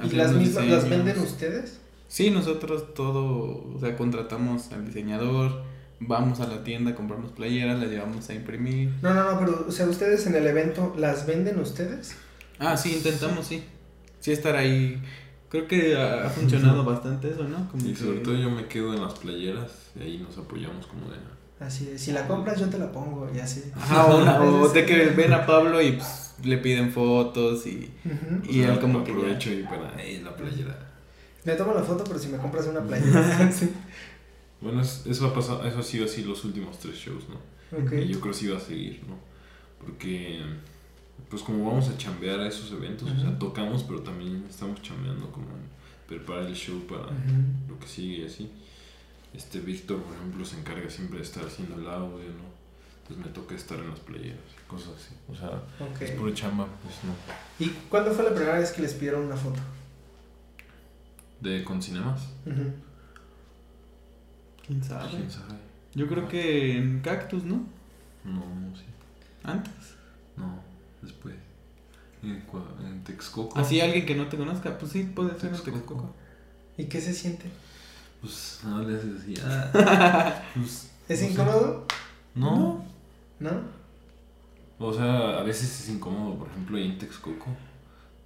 ¿Y las mismas las venden ustedes? Sí, nosotros todo, o sea, contratamos al diseñador, vamos a la tienda, compramos playeras, las llevamos a imprimir. No, no, no, pero, o sea, ustedes en el evento, ¿las venden ustedes? Ah, sí, intentamos, sí. Sí, estar ahí. Creo que ha, funcionado bastante eso, ¿no? Como y sobre todo yo me quedo en las playeras y ahí nos apoyamos como de... Así es, si la compras yo te la pongo y así. Ajá, o, de que ven a Pablo y pues, le piden fotos y, y él como que aprovecho y para la playera. Me tomo la foto, pero si me compras una playera. sí. Bueno, eso ha pasado, eso ha sido así los últimos tres shows, ¿no? Okay. Y yo creo que sí va a seguir, ¿no? Porque pues como vamos a chambear a esos eventos, o sea, tocamos, pero también estamos chambeando como preparar el show para lo que sigue y así. Este Víctor, por ejemplo, se encarga siempre de estar haciendo el audio, ¿no? Entonces me toca estar en las playeras y cosas así. O sea, es puro chamba, pues no. ¿Y cuándo fue la primera vez que les pidieron una foto? ¿De con cinemas? ¿Quién sabe? Yo creo que en Cactus, ¿no? No, sí. ¿Antes? Después. En, en Texcoco. Así alguien que no te conozca, pues sí, puede ser en Texcoco. ¿Y qué se siente? Pues no le haces así. Ah, pues, ¿Es incómodo? No. ¿No? O sea, a veces es incómodo, por ejemplo, en Texcoco.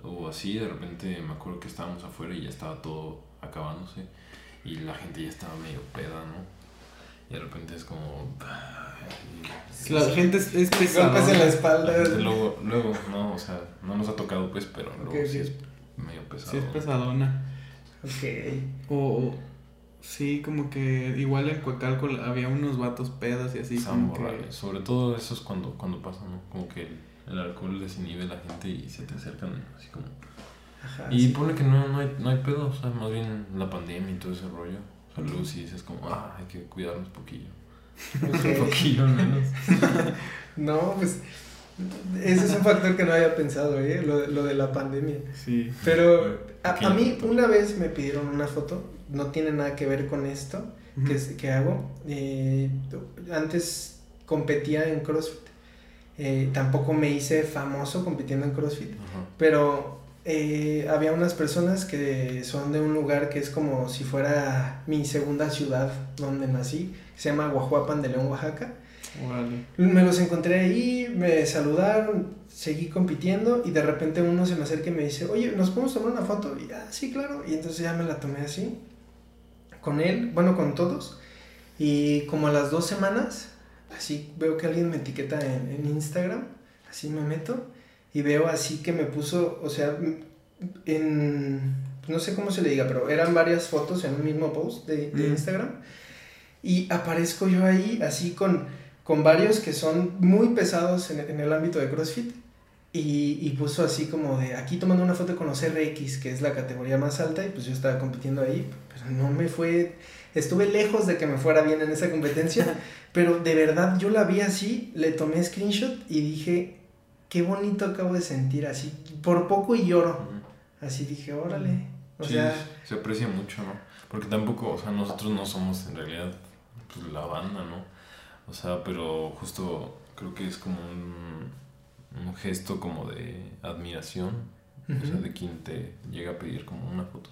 O así, de repente me acuerdo que estábamos afuera y ya estaba todo acabándose. Y la gente ya estaba medio peda, ¿no? Y de repente es como. La gente es, es pesada. en la espalda. Luego, luego, no, o sea, no nos ha tocado, pues, pero luego sí es medio pesado. Sí es pesadona. Ok. O, sí, como que igual en Coacalco había unos vatos pedos y así. Como Sobre todo eso es cuando, cuando pasa, ¿no? Como que el alcohol desinhibe a la gente y se te acercan así como. Ajá, y pone que no, no, hay, no hay pedo, o sea, más bien la pandemia y todo ese rollo. Sea, luego sí dices como, ah, hay que cuidarnos un poquillo. un poquillo menos. no, pues ese es un factor que no había pensado, ¿eh? Lo, lo de la pandemia. Sí. Pero a, a, mí una vez me pidieron una foto, no tiene nada que ver con esto que, que, hago. Eh, antes competía en CrossFit. Eh, tampoco me hice famoso compitiendo en CrossFit, pero eh, había unas personas que son de un lugar que es como si fuera mi segunda ciudad donde nací, se llama Guajuapan de León, Oaxaca. Me los encontré ahí, me saludaron, seguí compitiendo y de repente uno se me acerca y me dice, oye, ¿nos podemos tomar una foto? Y ah, sí, claro. Y entonces ya me la tomé así, con él, bueno, con todos. Y como a las dos semanas, así veo que alguien me etiqueta en, en Instagram, así me meto y veo así que me puso, o sea, en, no sé cómo se le diga, pero eran varias fotos en un mismo post de, de Instagram. Y aparezco yo ahí así con, con varios que son muy pesados en, en, el ámbito de CrossFit. Y, y, puso así como de aquí tomando una foto con los RX, que es la categoría más alta, y pues yo estaba compitiendo ahí, pero no me fue, estuve lejos de que me fuera bien en esa competencia, pero de verdad yo la vi así, le tomé screenshot y dije, qué bonito acabo de sentir, así, por poco y lloro, así dije, órale, o sea... Se aprecia mucho, ¿no? Porque tampoco, o sea, nosotros no somos en realidad pues, la banda, ¿no? O sea, pero justo creo que es como un un gesto como de admiración, o sea, de quien te llega a pedir como una foto.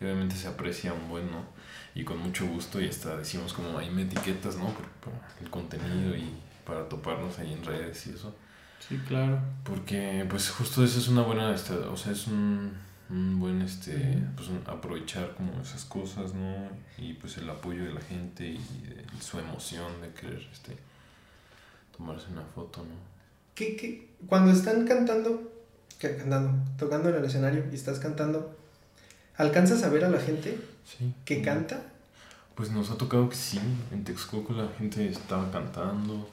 Y obviamente se aprecia un buen, ¿no? Y con mucho gusto y hasta decimos como ahí me etiquetas, ¿no? Por, el contenido y para toparnos ahí en redes y eso. Sí, claro. Porque pues justo eso es una buena, este, o sea, es un, un buen, este, pues aprovechar como esas cosas, ¿no? Y pues el apoyo de la gente y su emoción de querer, este, tomarse una foto, ¿no? ¿Qué, cuando están cantando, que, cantando, tocando en el escenario y estás cantando, ¿alcanzas a ver a la gente que canta? Pues nos ha tocado que sí, en Texcoco la gente estaba cantando,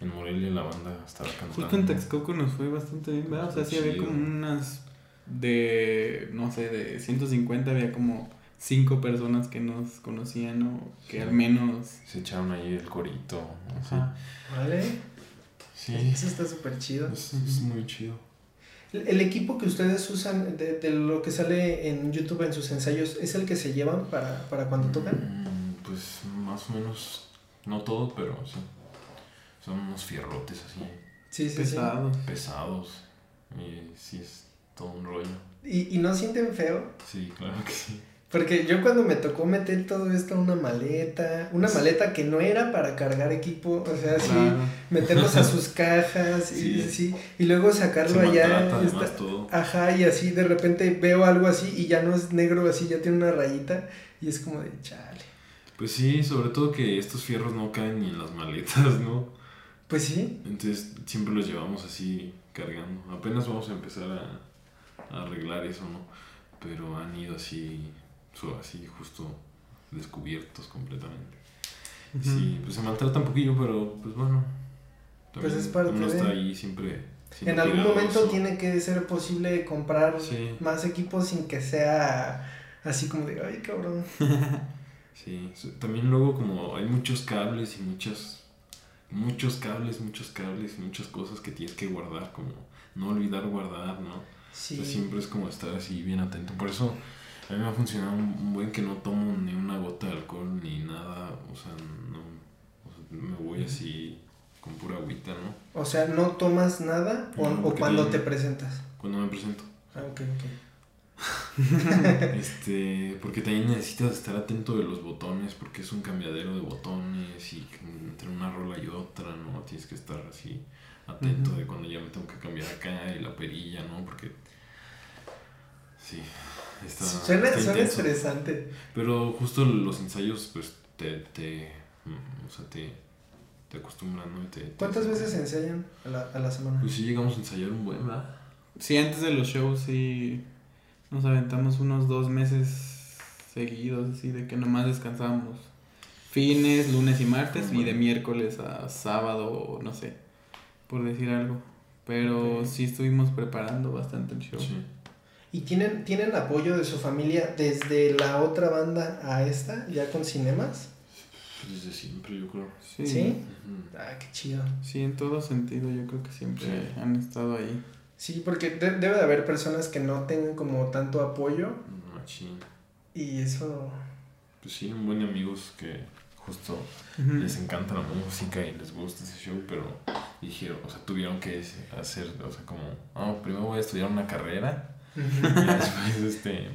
en Morelia la banda estaba cantando. Justo en Texcoco nos fue bastante bien, ¿verdad? O sea, sí, había como unas de, no sé, de 150 había como cinco personas que nos conocían o que al menos... Se echaron ahí el corito. Ajá. Vale. Sí. Eso está súper chido. Es, muy chido. El, equipo que ustedes usan de, de, lo que sale en YouTube en sus ensayos, ¿es el que se llevan para, para cuando tocan? Mm, pues más o menos, no todo, pero sí. Son unos fierrotes así. Sí, sí, pesados. Pesados. Y sí, es todo un rollo. ¿Y, ¿Y no sienten feo? Sí, claro que sí. Porque yo cuando me tocó meter todo esto a una maleta, una maleta que no era para cargar equipo, o sea, sí, meterlos a sus cajas y sí. y luego sacarlo allá. Ajá, y así de repente veo algo así y ya no es negro, así ya tiene una rayita y es como de chale. Pues sí, sobre todo que estos fierros no caen ni en las maletas, ¿no? Pues sí. Entonces siempre los llevamos así cargando. Apenas vamos a empezar a, a arreglar eso, ¿no? Pero han ido así así justo descubiertos completamente. Sí, pues se maltrata un poquillo, pero pues bueno. Pues es parte uno está ahí siempre. En algún momento tiene que ser posible comprar más equipos sin que sea así como de, ay cabrón. sí, también luego como hay muchos cables y muchas, muchos cables, muchos cables y muchas cosas que tienes que guardar, como no olvidar guardar, ¿no? Sí. siempre es como estar así bien atento. Por eso a mí me ha funcionado un buen que no tomo ni una gota de alcohol ni nada, o sea, no, me voy así con pura agüita, ¿no? O sea, ¿no tomas nada o, cuando te presentas? Cuando me presento. Ah, ok, ok. este, porque también necesitas estar atento de los botones, porque es un cambiadero de botones y entre una rola y otra, ¿no? Tienes que estar así atento de cuando ya me tengo que cambiar acá y la perilla, ¿no? Porque sí, suena, suena estresante. Pero justo los ensayos, pues, te, te, mm, o sea, te, te acostumbran, ¿no? Te, ¿Cuántas veces ensayan a la, a la semana? Pues sí llegamos a ensayar un buen, ¿verdad? Sí, antes de los shows sí nos aventamos unos dos meses seguidos, así de que nomás descansábamos fines, lunes y martes, y de miércoles a sábado, no sé, por decir algo. Pero sí estuvimos preparando bastante el show. Sí. ¿Y tienen, tienen apoyo de su familia desde la otra banda a esta, ya con cinemas? Desde siempre, yo creo. Sí. ¿Sí? Ah, qué chido. Sí, en todo sentido, yo creo que siempre han estado ahí. Sí, porque debe de haber personas que no tengan como tanto apoyo. Machín. Y eso... Pues sí, un buen amigos que justo les encanta la música y les gusta ese show, pero dijeron, o sea, tuvieron que hacer, o sea, como, ah, primero voy a estudiar una carrera ya después, este,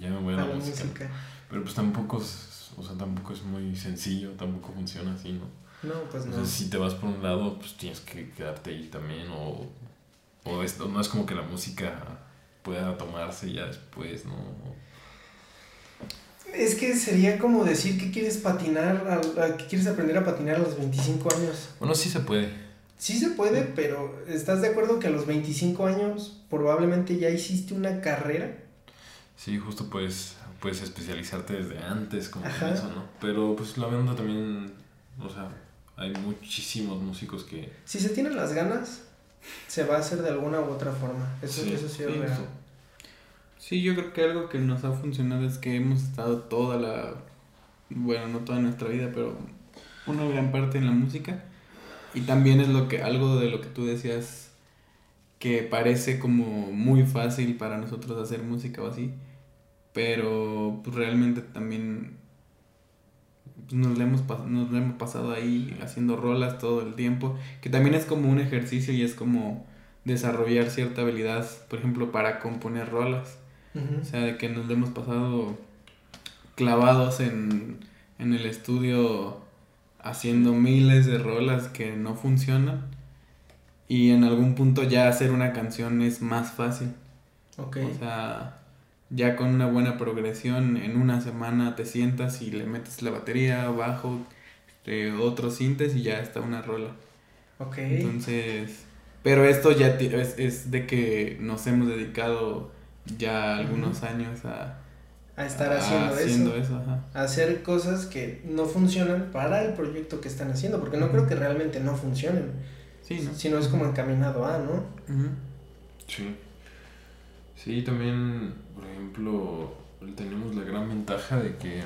ya me voy a, la, música. Pero pues tampoco es, o sea, tampoco es muy sencillo, tampoco funciona así, ¿no? No, pues no. si te vas por un lado, pues tienes que quedarte ahí también, o, o esto, no es como que la música pueda tomarse ya después, ¿no? Es que sería como decir que quieres patinar, que quieres aprender a patinar a los 25 años. Bueno, sí se puede. Sí se puede, pero ¿estás de acuerdo que a los 25 años probablemente ya hiciste una carrera? Sí, justo puedes, puedes especializarte desde antes como eso, ¿no? Pero pues la banda también, o sea, hay muchísimos músicos que... Si se tienen las ganas, se va a hacer de alguna u otra forma. Eso sí, eso sí es real. Sí, yo creo que algo que nos ha funcionado es que hemos estado toda la, bueno, no toda nuestra vida, pero una gran parte en la música. Y también es lo que, algo de lo que tú decías, que parece como muy fácil para nosotros hacer música o así, pero pues realmente también nos, le hemos, nos le hemos pasado ahí haciendo rolas todo el tiempo, que también es como un ejercicio y es como desarrollar cierta habilidad, por ejemplo, para componer rolas. O sea, de que nos hemos pasado clavados en, en el estudio haciendo miles de rolas que no funcionan y en algún punto ya hacer una canción es más fácil. Ok. O sea, ya con una buena progresión en una semana te sientas y le metes la batería, bajo, este, otro sintes y ya está una rola. Ok. Entonces, pero esto ya es, es de que nos hemos dedicado ya algunos años a, a estar haciendo, eso. A hacer cosas que no funcionan para el proyecto que están haciendo, porque no creo que realmente no funcionen. Sí, ¿no? Si no es como encaminado a, ¿no? Sí. Sí, también, ejemplo, tenemos la gran ventaja de que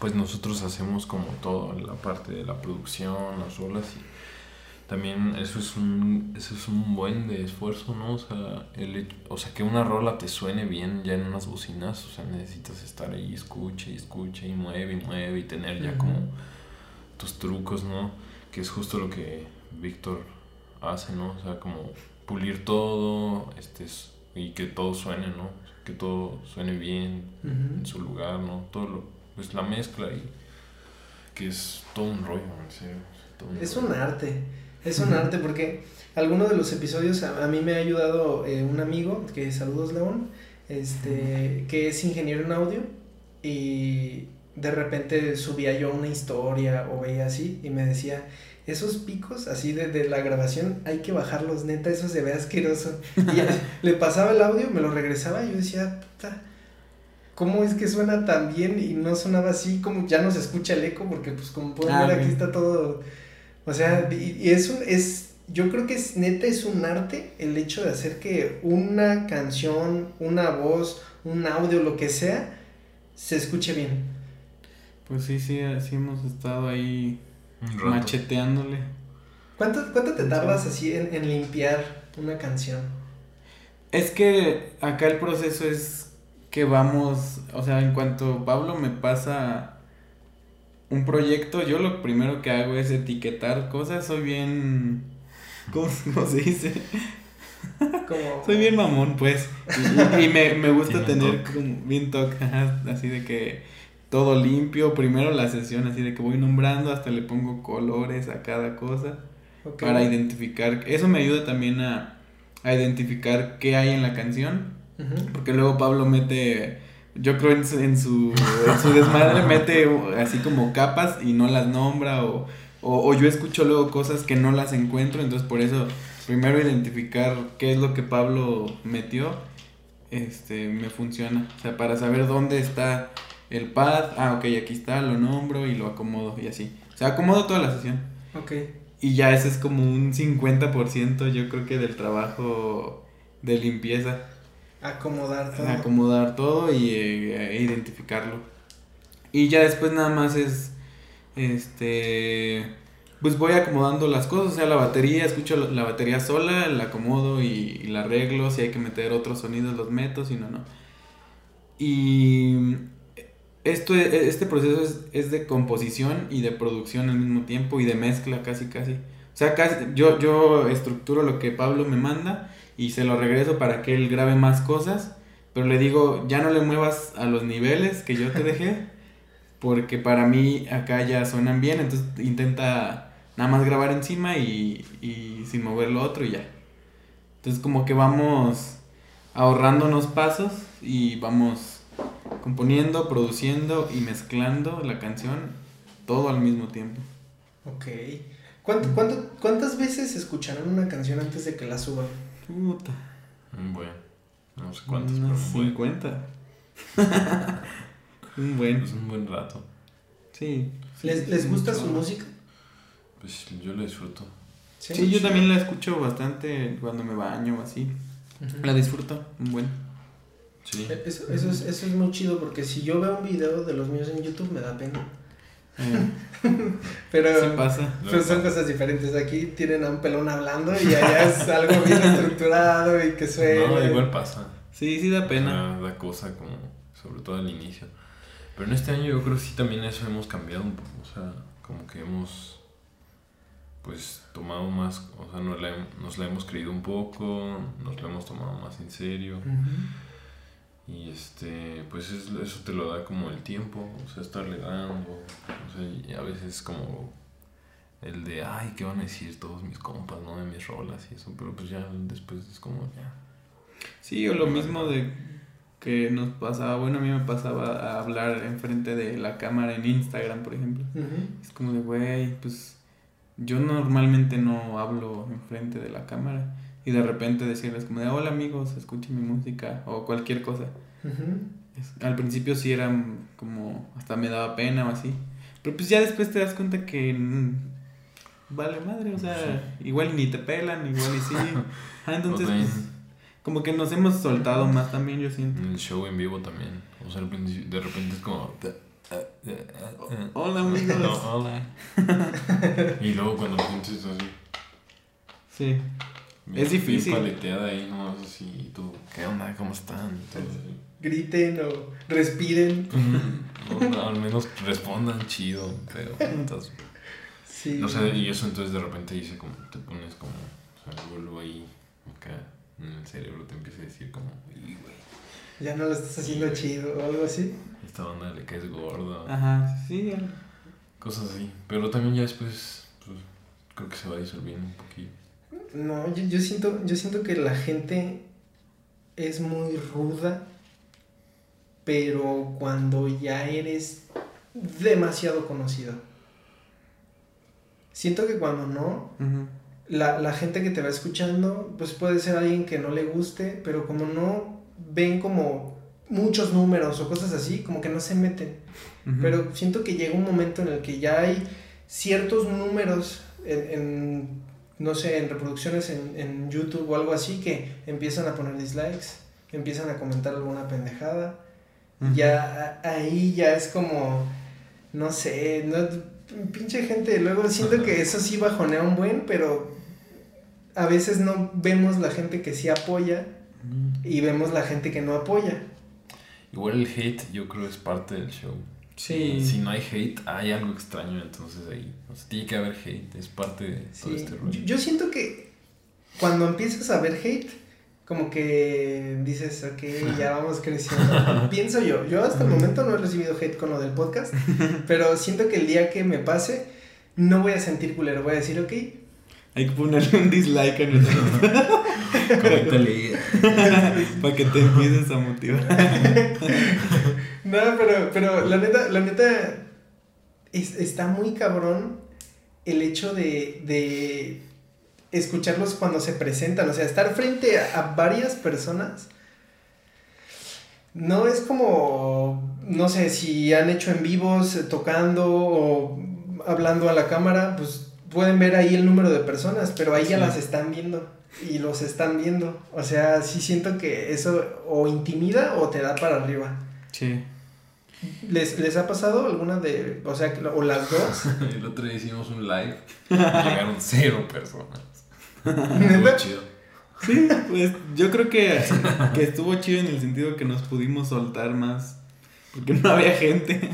pues nosotros hacemos como todo, la parte de la producción, las olas y también eso es un eso es un buen de esfuerzo no o sea el o sea que una rola te suene bien ya en unas bocinas o sea necesitas estar ahí escuche y escuche y mueve y mueve y tener ya como tus trucos no que es justo lo que Víctor hace no o sea como pulir todo este y que todo suene no que todo suene bien en su lugar no todo lo pues la mezcla y que es todo un rollo en serio es un arte es un arte porque alguno de los episodios a, mí me ha ayudado eh, un amigo, que saludos León, este, que es ingeniero en audio y de repente subía yo una historia o veía así y me decía, esos picos así de, la grabación hay que bajarlos, neta, eso se ve asqueroso. Y le pasaba el audio, me lo regresaba y yo decía, puta, ¿cómo es que suena tan bien y no sonaba así como ya no se escucha el eco? Porque pues como pueden ah, ver aquí está todo o sea, y, es un, es, yo creo que es neta es un arte el hecho de hacer que una canción, una voz, un audio, lo que sea, se escuche bien. Pues sí, sí, así hemos estado ahí macheteándole. ¿Cuánto, ¿Cuánto te tardas así en, en limpiar una canción? Es que acá el proceso es que vamos, o sea, en cuanto Pablo me pasa un proyecto, yo lo primero que hago es etiquetar cosas, soy bien... ¿Cómo, se dice? Soy bien mamón, pues. Y, me, gusta tener como bien toque, así de que todo limpio. Primero la sesión, así de que voy nombrando, hasta le pongo colores a cada cosa. Para identificar. Eso me ayuda también a, a identificar qué hay en la canción. Porque luego Pablo mete yo creo en su, en su, desmadre mete así como capas y no las nombra o, o, yo escucho luego cosas que no las encuentro, entonces por eso primero identificar qué es lo que Pablo metió, este, me funciona, o sea, para saber dónde está el pad, ah, ok, aquí está, lo nombro y lo acomodo y así, o sea, acomodo toda la sesión. Ok. Y ya ese es como un 50% yo creo que del trabajo de limpieza. Acomodar todo. Acomodar todo y eh, identificarlo. Y ya después nada más es, este, pues voy acomodando las cosas, o sea, la batería, escucho la, batería sola, la acomodo y, la arreglo, si hay que meter otros sonidos los meto, si no, no. Y esto, este proceso es, es, de composición y de producción al mismo tiempo y de mezcla casi, casi. O sea, casi, yo, yo estructuro lo que Pablo me manda y se lo regreso para que él grabe más cosas, pero le digo, ya no le muevas a los niveles que yo te dejé, porque para mí acá ya suenan bien, entonces intenta nada más grabar encima y, y sin mover lo otro y ya. Entonces como que vamos ahorrándonos pasos y vamos componiendo, produciendo y mezclando la canción todo al mismo tiempo. Ok. ¿Cuánto, cuánto, ¿Cuántas veces escucharán una canción antes de que la suban? Puta. Un buen. No sé cuántos, pero un 50. un buen. Es un buen rato. Sí. ¿Les, ¿les gusta su música? Pues yo lo disfruto. Sí, yo también la escucho bastante cuando me baño o así. La disfruto un buen. Sí. E, eso, eso, es, eso es muy chido porque si yo veo un video de los míos en YouTube me da pena. Eh. pero, pasa. son cosas diferentes. Aquí tienen a un pelón hablando y allá es algo bien estructurado y que suena. No, igual pasa. Sí, sí da pena. Da, cosa como, sobre todo al inicio. Pero en este año yo creo que sí también eso hemos cambiado un poco. O sea, como que hemos pues tomado más, o sea, nos la, nos la hemos creído un poco, nos la hemos tomado más en serio. Y este, pues eso te lo da como el tiempo, o sea, estarle dando, o sea, y a veces como el de, ay, ¿qué van a decir todos mis compas, no? De mis rolas y eso, pero pues ya después es como, ya. Sí, o lo mismo de que nos pasaba, bueno, a mí me pasaba a hablar enfrente de la cámara en Instagram, por ejemplo. Es como de, güey, pues yo normalmente no hablo enfrente de la cámara y de repente decirles como de hola amigos, escuchen mi música o cualquier cosa. al principio sí era como hasta me daba pena o así, pero pues ya después te das cuenta que vale madre, o sea, igual ni te pelan, igual y sí. Ah, entonces pues, como que nos hemos soltado más también, yo siento. En el show en vivo también, o sea, de repente es como Hola amigos. hola. y luego cuando sientes así. Sí. Es difícil. paleteada ahí, no así, tú, ¿qué onda? ¿Cómo están? Griten o respiren. al menos respondan chido, pero entonces, sí. No sé, y eso entonces de repente dice como, te pones como, o sea, vuelvo ahí, acá en el cerebro te empieza a decir como, güey. Ya no lo estás haciendo chido o algo así esta banda le caes gordo. Ajá, sí. Cosas así. Pero también ya después, pues, creo que se va disolviendo un poquito. No, yo, yo, siento, yo siento que la gente es muy ruda, pero cuando ya eres demasiado conocido. Siento que cuando no, la, la gente que te va escuchando, pues puede ser alguien que no le guste, pero como no ven como muchos números o cosas así, como que no se meten. Pero siento que llega un momento en el que ya hay ciertos números en, no sé, en reproducciones en, YouTube o algo así que empiezan a poner dislikes, empiezan a comentar alguna pendejada. Ya ahí ya es como, no sé, no, pinche gente, luego siento que eso sí bajonea un buen, pero a veces no vemos la gente que sí apoya y vemos la gente que no apoya. Igual el hate yo creo es parte del show. Sí. Si no hay hate, hay algo extraño entonces ahí. O sea, tiene que haber hate, es parte de todo este rollo. Yo, siento que cuando empiezas a ver hate, como que dices, ok, ya vamos creciendo. Pienso yo, yo hasta el momento no he recibido hate con lo del podcast, pero siento que el día que me pase, no voy a sentir culero, voy a decir, ok. Hay que ponerle un dislike a nuestro. Coméntale. Para que te empieces a motivar. No, pero, pero la neta, la neta, está muy cabrón el hecho de, de escucharlos cuando se presentan. O sea, estar frente a, varias personas. No es como, no sé, si han hecho en vivos, eh, tocando o hablando a la cámara, pues pueden ver ahí el número de personas, pero ahí ya las están viendo y los están viendo. O sea, sí siento que eso o intimida o te da para arriba. Sí. ¿Les, ¿Les ha pasado alguna de, o sea, o las dos? El otro día hicimos un live y llegaron cero personas. Estuvo chido. Sí, pues yo creo que, que estuvo chido en el sentido que nos pudimos soltar más. Porque no había gente.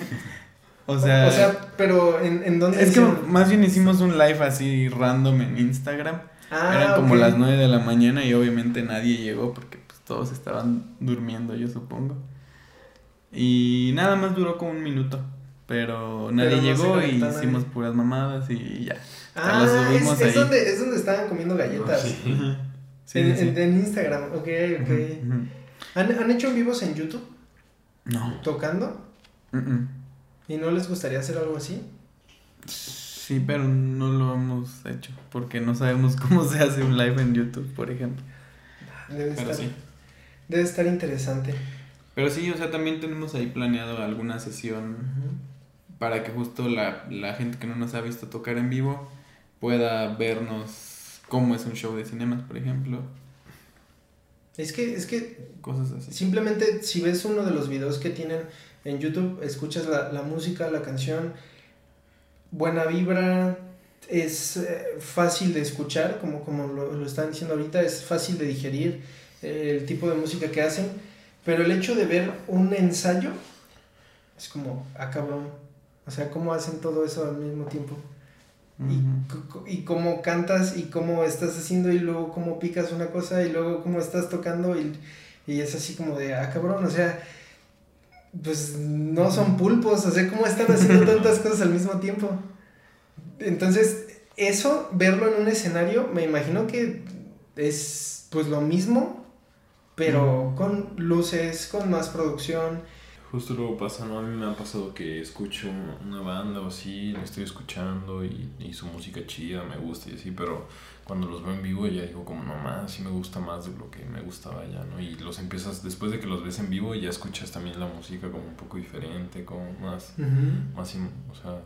O sea, o, sea pero ¿en, en dónde? Es que más bien hicimos un live así random en Instagram. Ah, Eran como las 9 de la mañana y obviamente nadie llegó porque pues, todos estaban durmiendo, yo supongo. Y nada más duró como un minuto. Pero nadie llegó y hicimos puras mamadas y ya. Ah, es, es, donde, es donde estaban comiendo galletas. sí. en, en, Instagram, ok, ok. ¿Han, ¿Han hecho vivos en YouTube? No. ¿Tocando? ¿Y no les gustaría hacer algo así? Sí, pero no lo hemos hecho porque no sabemos cómo se hace un live en YouTube, por ejemplo. Debe estar, sí. Debe estar interesante. Pero sí, o sea, también tenemos ahí planeado alguna sesión para que justo la, la gente que no nos ha visto tocar en vivo pueda vernos cómo es un show de cinemas, por ejemplo. Es que, es que. Cosas así. Simplemente, si ves uno de los videos que tienen en YouTube, escuchas la, la música, la canción, buena vibra, es eh, fácil de escuchar, como, como lo, lo, están diciendo ahorita, es fácil de digerir eh, el tipo de música que hacen, pero el hecho de ver un ensayo es como, ah, cabrón, o sea, cómo hacen todo eso al mismo tiempo. y, y, cómo cantas y cómo estás haciendo y luego cómo picas una cosa y luego cómo estás tocando y, y es así como de, ah, cabrón, o sea, pues no son pulpos, o sea, cómo están haciendo tantas cosas al mismo tiempo. Entonces, eso, verlo en un escenario, me imagino que es pues lo mismo, pero con luces, con más producción. Justo luego pasa, ¿no? A mí me ha pasado que escucho una banda o así, la estoy escuchando y, y su música chida, me gusta y así, pero cuando los veo en vivo ya digo como no más, sí me gusta más de lo que me gustaba ya, ¿no? Y los empiezas, después de que los ves en vivo ya escuchas también la música como un poco diferente, como más, más, o sea,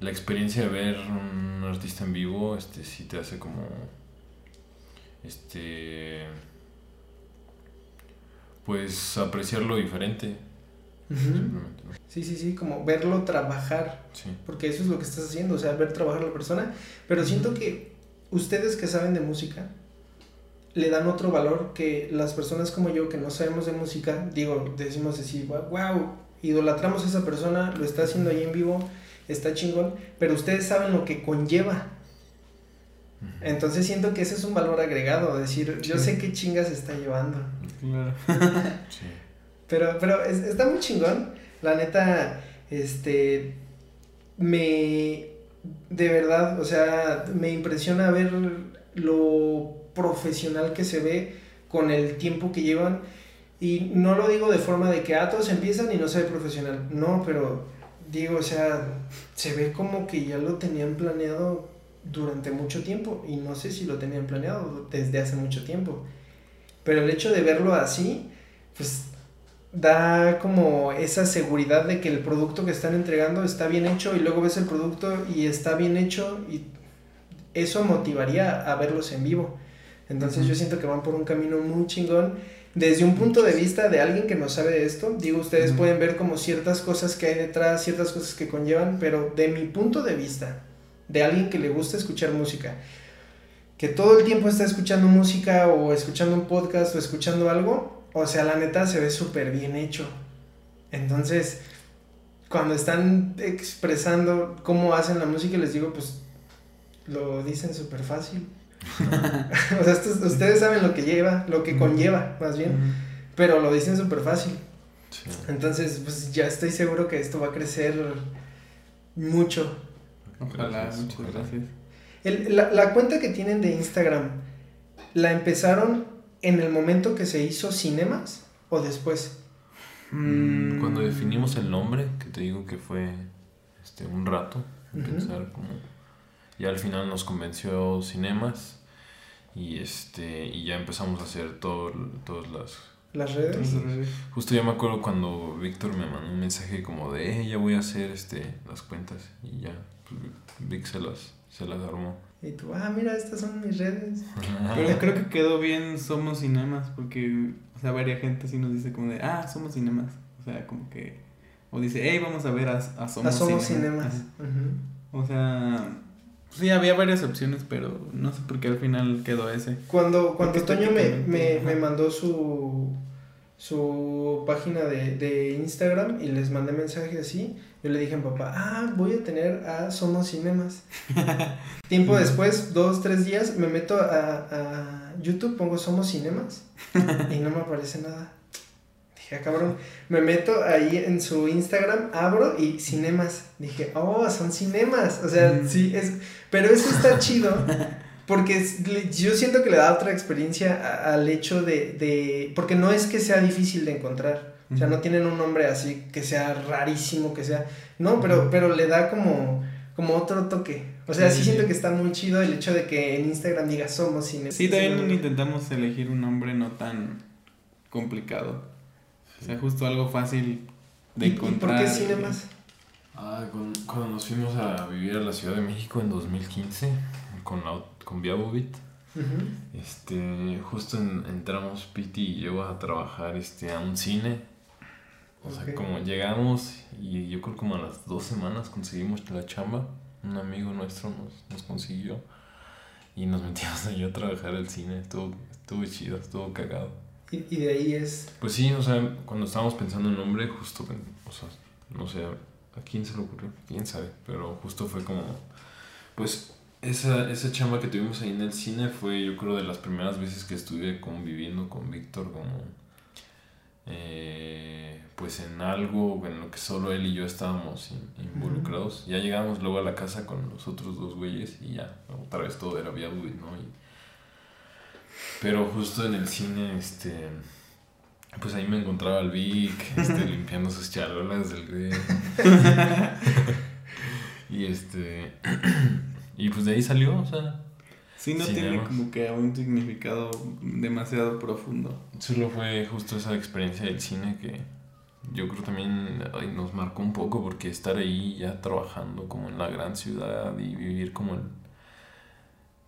la experiencia de ver un artista en vivo, este, sí te hace como, este, pues apreciarlo diferente. Sí, sí, sí, como verlo trabajar. Porque eso es lo que estás haciendo, o sea, ver trabajar a la persona. Pero siento que ustedes que saben de música, le dan otro valor que las personas como yo que no sabemos de música, digo, decimos así, wow, idolatramos a esa persona, lo está haciendo ahí en vivo, está chingón, pero ustedes saben lo que conlleva. Entonces siento que ese es un valor agregado, decir, yo sé qué chingas está llevando. Claro. sí. Pero, pero está muy chingón. La neta, este, me, de verdad, o sea, me impresiona ver lo profesional que se ve con el tiempo que llevan. Y no lo digo de forma de que a ah, todos empiezan y no se ve profesional. No, pero digo, o sea, se ve como que ya lo tenían planeado durante mucho tiempo. Y no sé si lo tenían planeado desde hace mucho tiempo. Pero el hecho de verlo así, pues da como esa seguridad de que el producto que están entregando está bien hecho y luego ves el producto y está bien hecho y eso motivaría a verlos en vivo. Entonces yo siento que van por un camino muy chingón. Desde un punto de vista de alguien que no sabe de esto, digo, ustedes pueden ver como ciertas cosas que hay detrás, ciertas cosas que conllevan, pero de mi punto de vista, de alguien que le gusta escuchar música, que todo el tiempo está escuchando música o escuchando un podcast o escuchando algo, o sea, la neta se ve súper bien hecho. Entonces, cuando están expresando cómo hacen la música, les digo, pues lo dicen súper fácil. o sea, ustedes saben lo que lleva, lo que conlleva, más bien, pero lo dicen súper fácil. Entonces, pues ya estoy seguro que esto va a crecer mucho. Ojalá, muchas gracias. El, la, la cuenta que tienen de Instagram, ¿la empezaron en el momento que se hizo Cinemas o después? Mm, cuando definimos el nombre, que te digo que fue este, un rato, pensar como... Ya al final nos convenció Cinemas y este y ya empezamos a hacer todo, todas las... ¿Las redes? Justo ya me acuerdo cuando Víctor me mandó un mensaje como de, eh, ya voy a hacer este, las cuentas y ya, Vic se las, se las armó. Y tú, ah, mira, estas son mis redes. Pero creo que quedó bien Somos Cinemas, porque, o sea, varia gente sí nos dice como de, ah, Somos Cinemas. O sea, como que, o dice, hey, vamos a ver a, a Somos, a somos Cinemas. O sea, sí, había varias opciones, pero no sé por qué al final quedó ese. Cuando, cuando Toño me, me, me mandó su su página de, de, Instagram y les mandé mensaje así. Yo le dije a mi papá, ah, voy a tener a Somos Cinemas. Tiempo después, dos, tres días, me meto a, a, YouTube, pongo Somos Cinemas y no me aparece nada. Dije, ah, cabrón, me meto ahí en su Instagram, abro y Cinemas. Dije, oh, son Cinemas. O sea, sí, es... Pero eso está chido porque yo siento que le da otra experiencia al hecho de, de, Porque no es que sea difícil de encontrar. O sea, no tienen un nombre así que sea rarísimo, que sea... No, pero, pero le da como, como otro toque. O sea, sí, siento que está muy chido el hecho de que en Instagram diga somos cine. Sí, también intentamos elegir un nombre no tan complicado. O sea, justo algo fácil de encontrar. ¿Y por qué Cinemas? Ah, cuando, cuando nos fuimos a vivir a la Ciudad de México en 2015 con, la, con Viabovit. Este, justo entramos Piti y yo a trabajar este, a un cine. O sea, como llegamos y yo creo como a las dos semanas conseguimos la chamba. Un amigo nuestro nos, nos consiguió y nos metimos allí a trabajar al cine. Estuvo, estuvo chido, estuvo cagado. ¿Y, ¿Y, de ahí es? Pues sí, o sea, cuando estábamos pensando en nombre, justo, o sea, no sé, ¿a quién se le ocurrió? ¿Quién sabe? Pero justo fue como, pues esa, esa chamba que tuvimos ahí en el cine fue yo creo de las primeras veces que estuve conviviendo con Víctor como eh, pues en algo en lo que solo él y yo estábamos involucrados. Ya llegamos luego a la casa con los otros dos güeyes y ya, otra vez todo era viable, ¿no? Y, pero justo en el cine, este, pues ahí me encontraba el Vic, este, limpiando sus charolas del güey. y este... Y pues de ahí salió, o sea. Sí, no tiene como que un significado demasiado profundo. Solo fue justo esa experiencia del cine que yo creo también nos marcó un poco porque estar ahí ya trabajando como en la gran ciudad y vivir como el,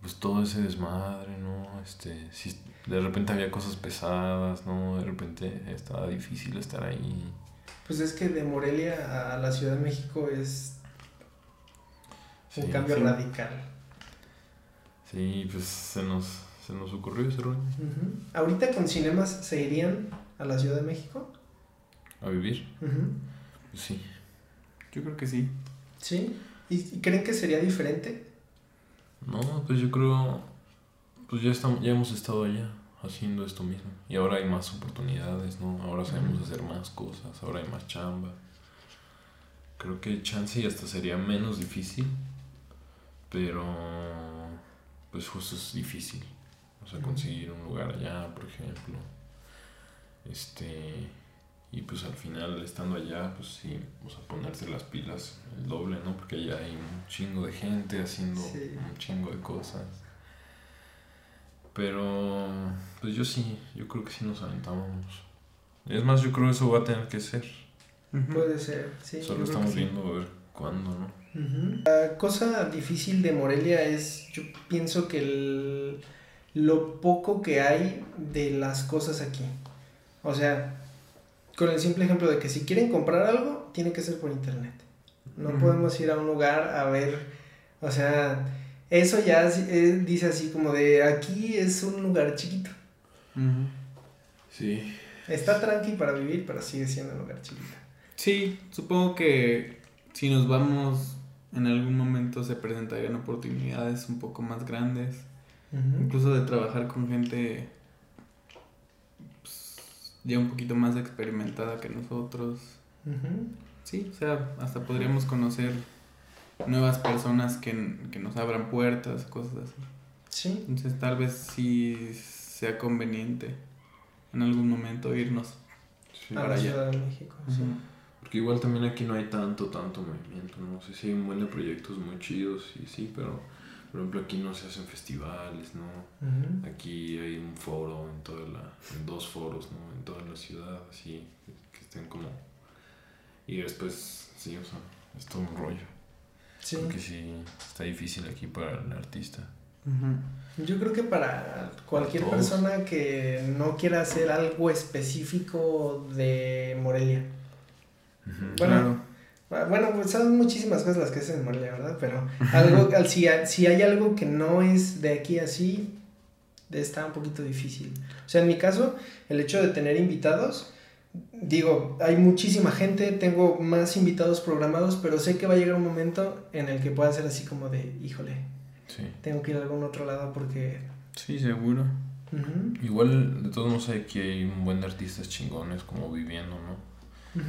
pues todo ese desmadre, ¿no? Este, si de repente había cosas pesadas, ¿no? De repente estaba difícil estar ahí. Pues es que de Morelia a la Ciudad de México es un cambio radical. Sí, pues se nos, se nos ocurrió ese rollo. ¿Ahorita con cinemas se irían a la Ciudad de México? ¿A vivir? Pues sí. Yo creo que sí. ¿Sí? ¿Y, creen que sería diferente? No, pues yo creo. Pues ya, estamos, ya hemos estado allá haciendo esto mismo. Y ahora hay más oportunidades, ¿no? Ahora sabemos hacer más cosas, ahora hay más chamba. Creo que chance y hasta sería menos difícil pero, pues justo es difícil. O sea, conseguir un lugar allá, por ejemplo. Este, y pues al final, estando allá, pues sí, o sea, ponerse las pilas el doble, ¿no? Porque allá hay un chingo de gente haciendo un chingo de cosas. Pero, pues yo sí, yo creo que sí nos aventamos. Es más, yo creo que eso va a tener que ser. Puede ser, sí. Solo estamos viendo a ver cuándo, ¿no? La cosa difícil de Morelia es, yo pienso que lo poco que hay de las cosas aquí. O sea, con el simple ejemplo de que si quieren comprar algo, tiene que ser por internet. No podemos ir a un lugar a ver, o sea, eso ya eh, dice así como de aquí es un lugar chiquito. Sí. Está tranqui para vivir, pero sigue siendo un lugar chiquito. Sí, supongo que si nos vamos en algún momento se presentarían oportunidades un poco más grandes, incluso de trabajar con gente pues, ya un poquito más experimentada que nosotros. Sí, o sea, hasta podríamos conocer nuevas personas que, nos abran puertas, cosas así. Sí. Entonces tal vez sí sea conveniente en algún momento irnos a la Ciudad de México. sí. Porque igual también aquí no hay tanto, tanto movimiento, no sé si hay un buen de proyectos muy chidos y sí, pero por ejemplo aquí no se hacen festivales, ¿no? Aquí hay un foro en toda la, en dos foros, ¿no? En toda la ciudad, así, que estén como... Y después, sí, o sea, es todo un rollo. Sí. Porque sí, está difícil aquí para el artista. Yo creo que para cualquier persona que no quiera hacer algo específico de Morelia, bueno, bueno, pues son muchísimas cosas las que hacen en Morelia, ¿verdad? Pero algo, si, si hay algo que no es de aquí así, está un poquito difícil. O sea, en mi caso, el hecho de tener invitados, digo, hay muchísima gente, tengo más invitados programados, pero sé que va a llegar un momento en el que pueda ser así como de, híjole, tengo que ir a algún otro lado porque... Sí, seguro. Igual, de todos modos, aquí hay un buen de artistas chingones como viviendo, ¿no?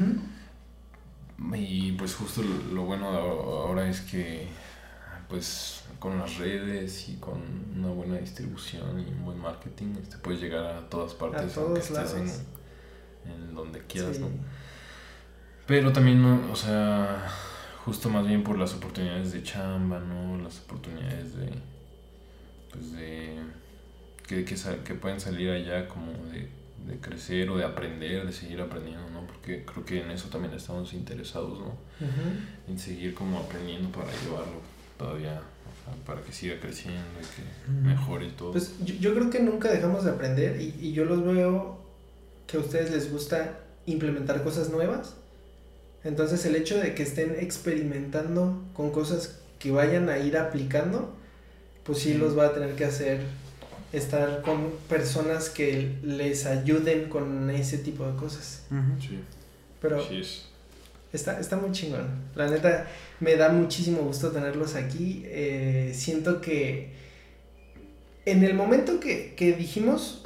Y pues justo lo, bueno ahora es que pues con las redes y con una buena distribución y un buen marketing te este, puedes llegar a todas partes aunque estés en, donde quieras, ¿no? Pero también, o sea, justo más bien por las oportunidades de chamba, ¿no? Las oportunidades de, pues de, que, que, que pueden salir allá como de de crecer o de aprender, de seguir aprendiendo, ¿no? Porque creo que en eso también estamos interesados, ¿no? En seguir como aprendiendo para llevarlo todavía para que siga creciendo y que mejore todo. Pues yo, creo que nunca dejamos de aprender y, y, yo los veo que a ustedes les gusta implementar cosas nuevas. Entonces el hecho de que estén experimentando con cosas que vayan a ir aplicando, pues sí los va a tener que hacer estar con personas que les ayuden con ese tipo de cosas. Sí. Pero Está, está muy chingón. La neta, me da muchísimo gusto tenerlos aquí. Eh, siento que en el momento que, que dijimos,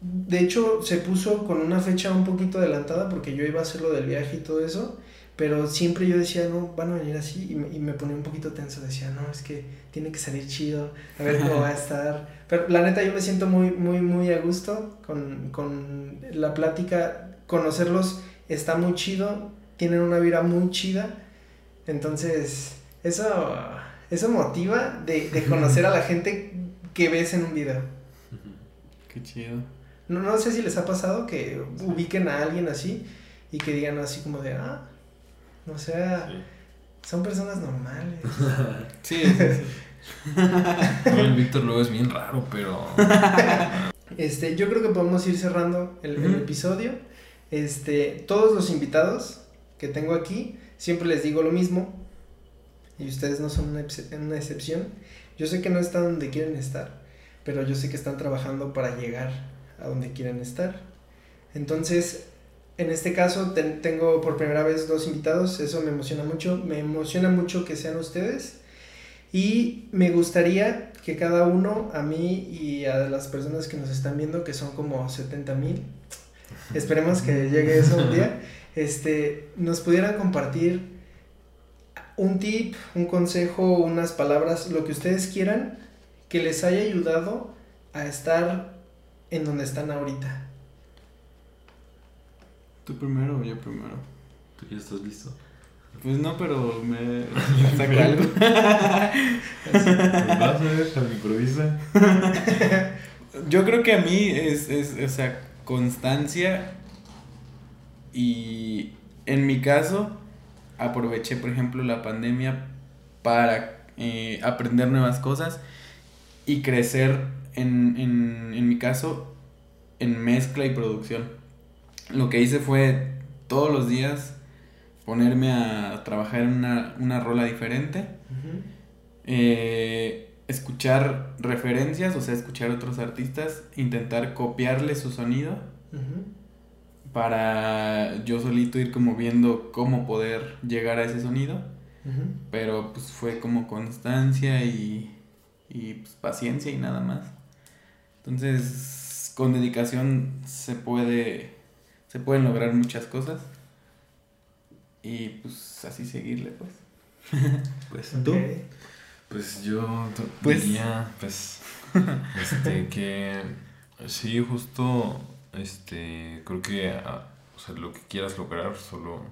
de hecho se puso con una fecha un poquito adelantada porque yo iba a hacer lo del viaje y todo eso. Pero siempre yo decía, no, van a venir así. Y me, y me ponía un poquito tenso. Decía, no, es que tiene que salir chido. A ver cómo va a estar. Pero la neta, yo me siento muy, muy, muy a gusto con, con la plática. Conocerlos está muy chido. Tienen una vida muy chida. Entonces, eso, eso motiva de, de conocer a la gente que ves en un video. Qué chido. No, no sé si les ha pasado que ubiquen a alguien así y que digan así como de, ah, o sea, son personas normales. sí, sí, sí. el Víctor luego es bien raro, pero... Este, yo creo que podemos ir cerrando el, episodio. Este, todos los invitados que tengo aquí, siempre les digo lo mismo. Y ustedes no son una, una excepción. Yo sé que no están donde quieren estar, pero yo sé que están trabajando para llegar a donde quieren estar. Entonces, en este caso tengo por primera vez dos invitados, eso me emociona mucho, me emociona mucho que sean ustedes y me gustaría que cada uno, a mí y a las personas que nos están viendo, que son como 70 mil, esperemos que llegue eso un día, este, nos pudieran compartir un tip, un consejo, unas palabras, lo que ustedes quieran, que les haya ayudado a estar en donde están ahorita. ¿Tú primero o yo primero? ¿Tú ya estás listo? Pues no, pero me saca algo. vas a ver, al improvisa. Yo creo que a mí es, es, o sea, constancia y en mi caso aproveché, por ejemplo, la pandemia para eh, aprender nuevas cosas y crecer en, en, en mi caso en mezcla y producción lo que hice fue todos los días ponerme a trabajar en una, rola diferente. Eh, escuchar referencias, o sea, escuchar a otros artistas, intentar copiarle su sonido para yo solito ir como viendo cómo poder llegar a ese sonido. Pero pues fue como constancia y, y pues, paciencia y nada más. Entonces, con dedicación se puede se pueden lograr muchas cosas. Y pues así seguirle, pues. pues tú. Pues yo pues, diría, pues, este, que sí, justo, este, creo que, ah, o sea, lo que quieras lograr, solo,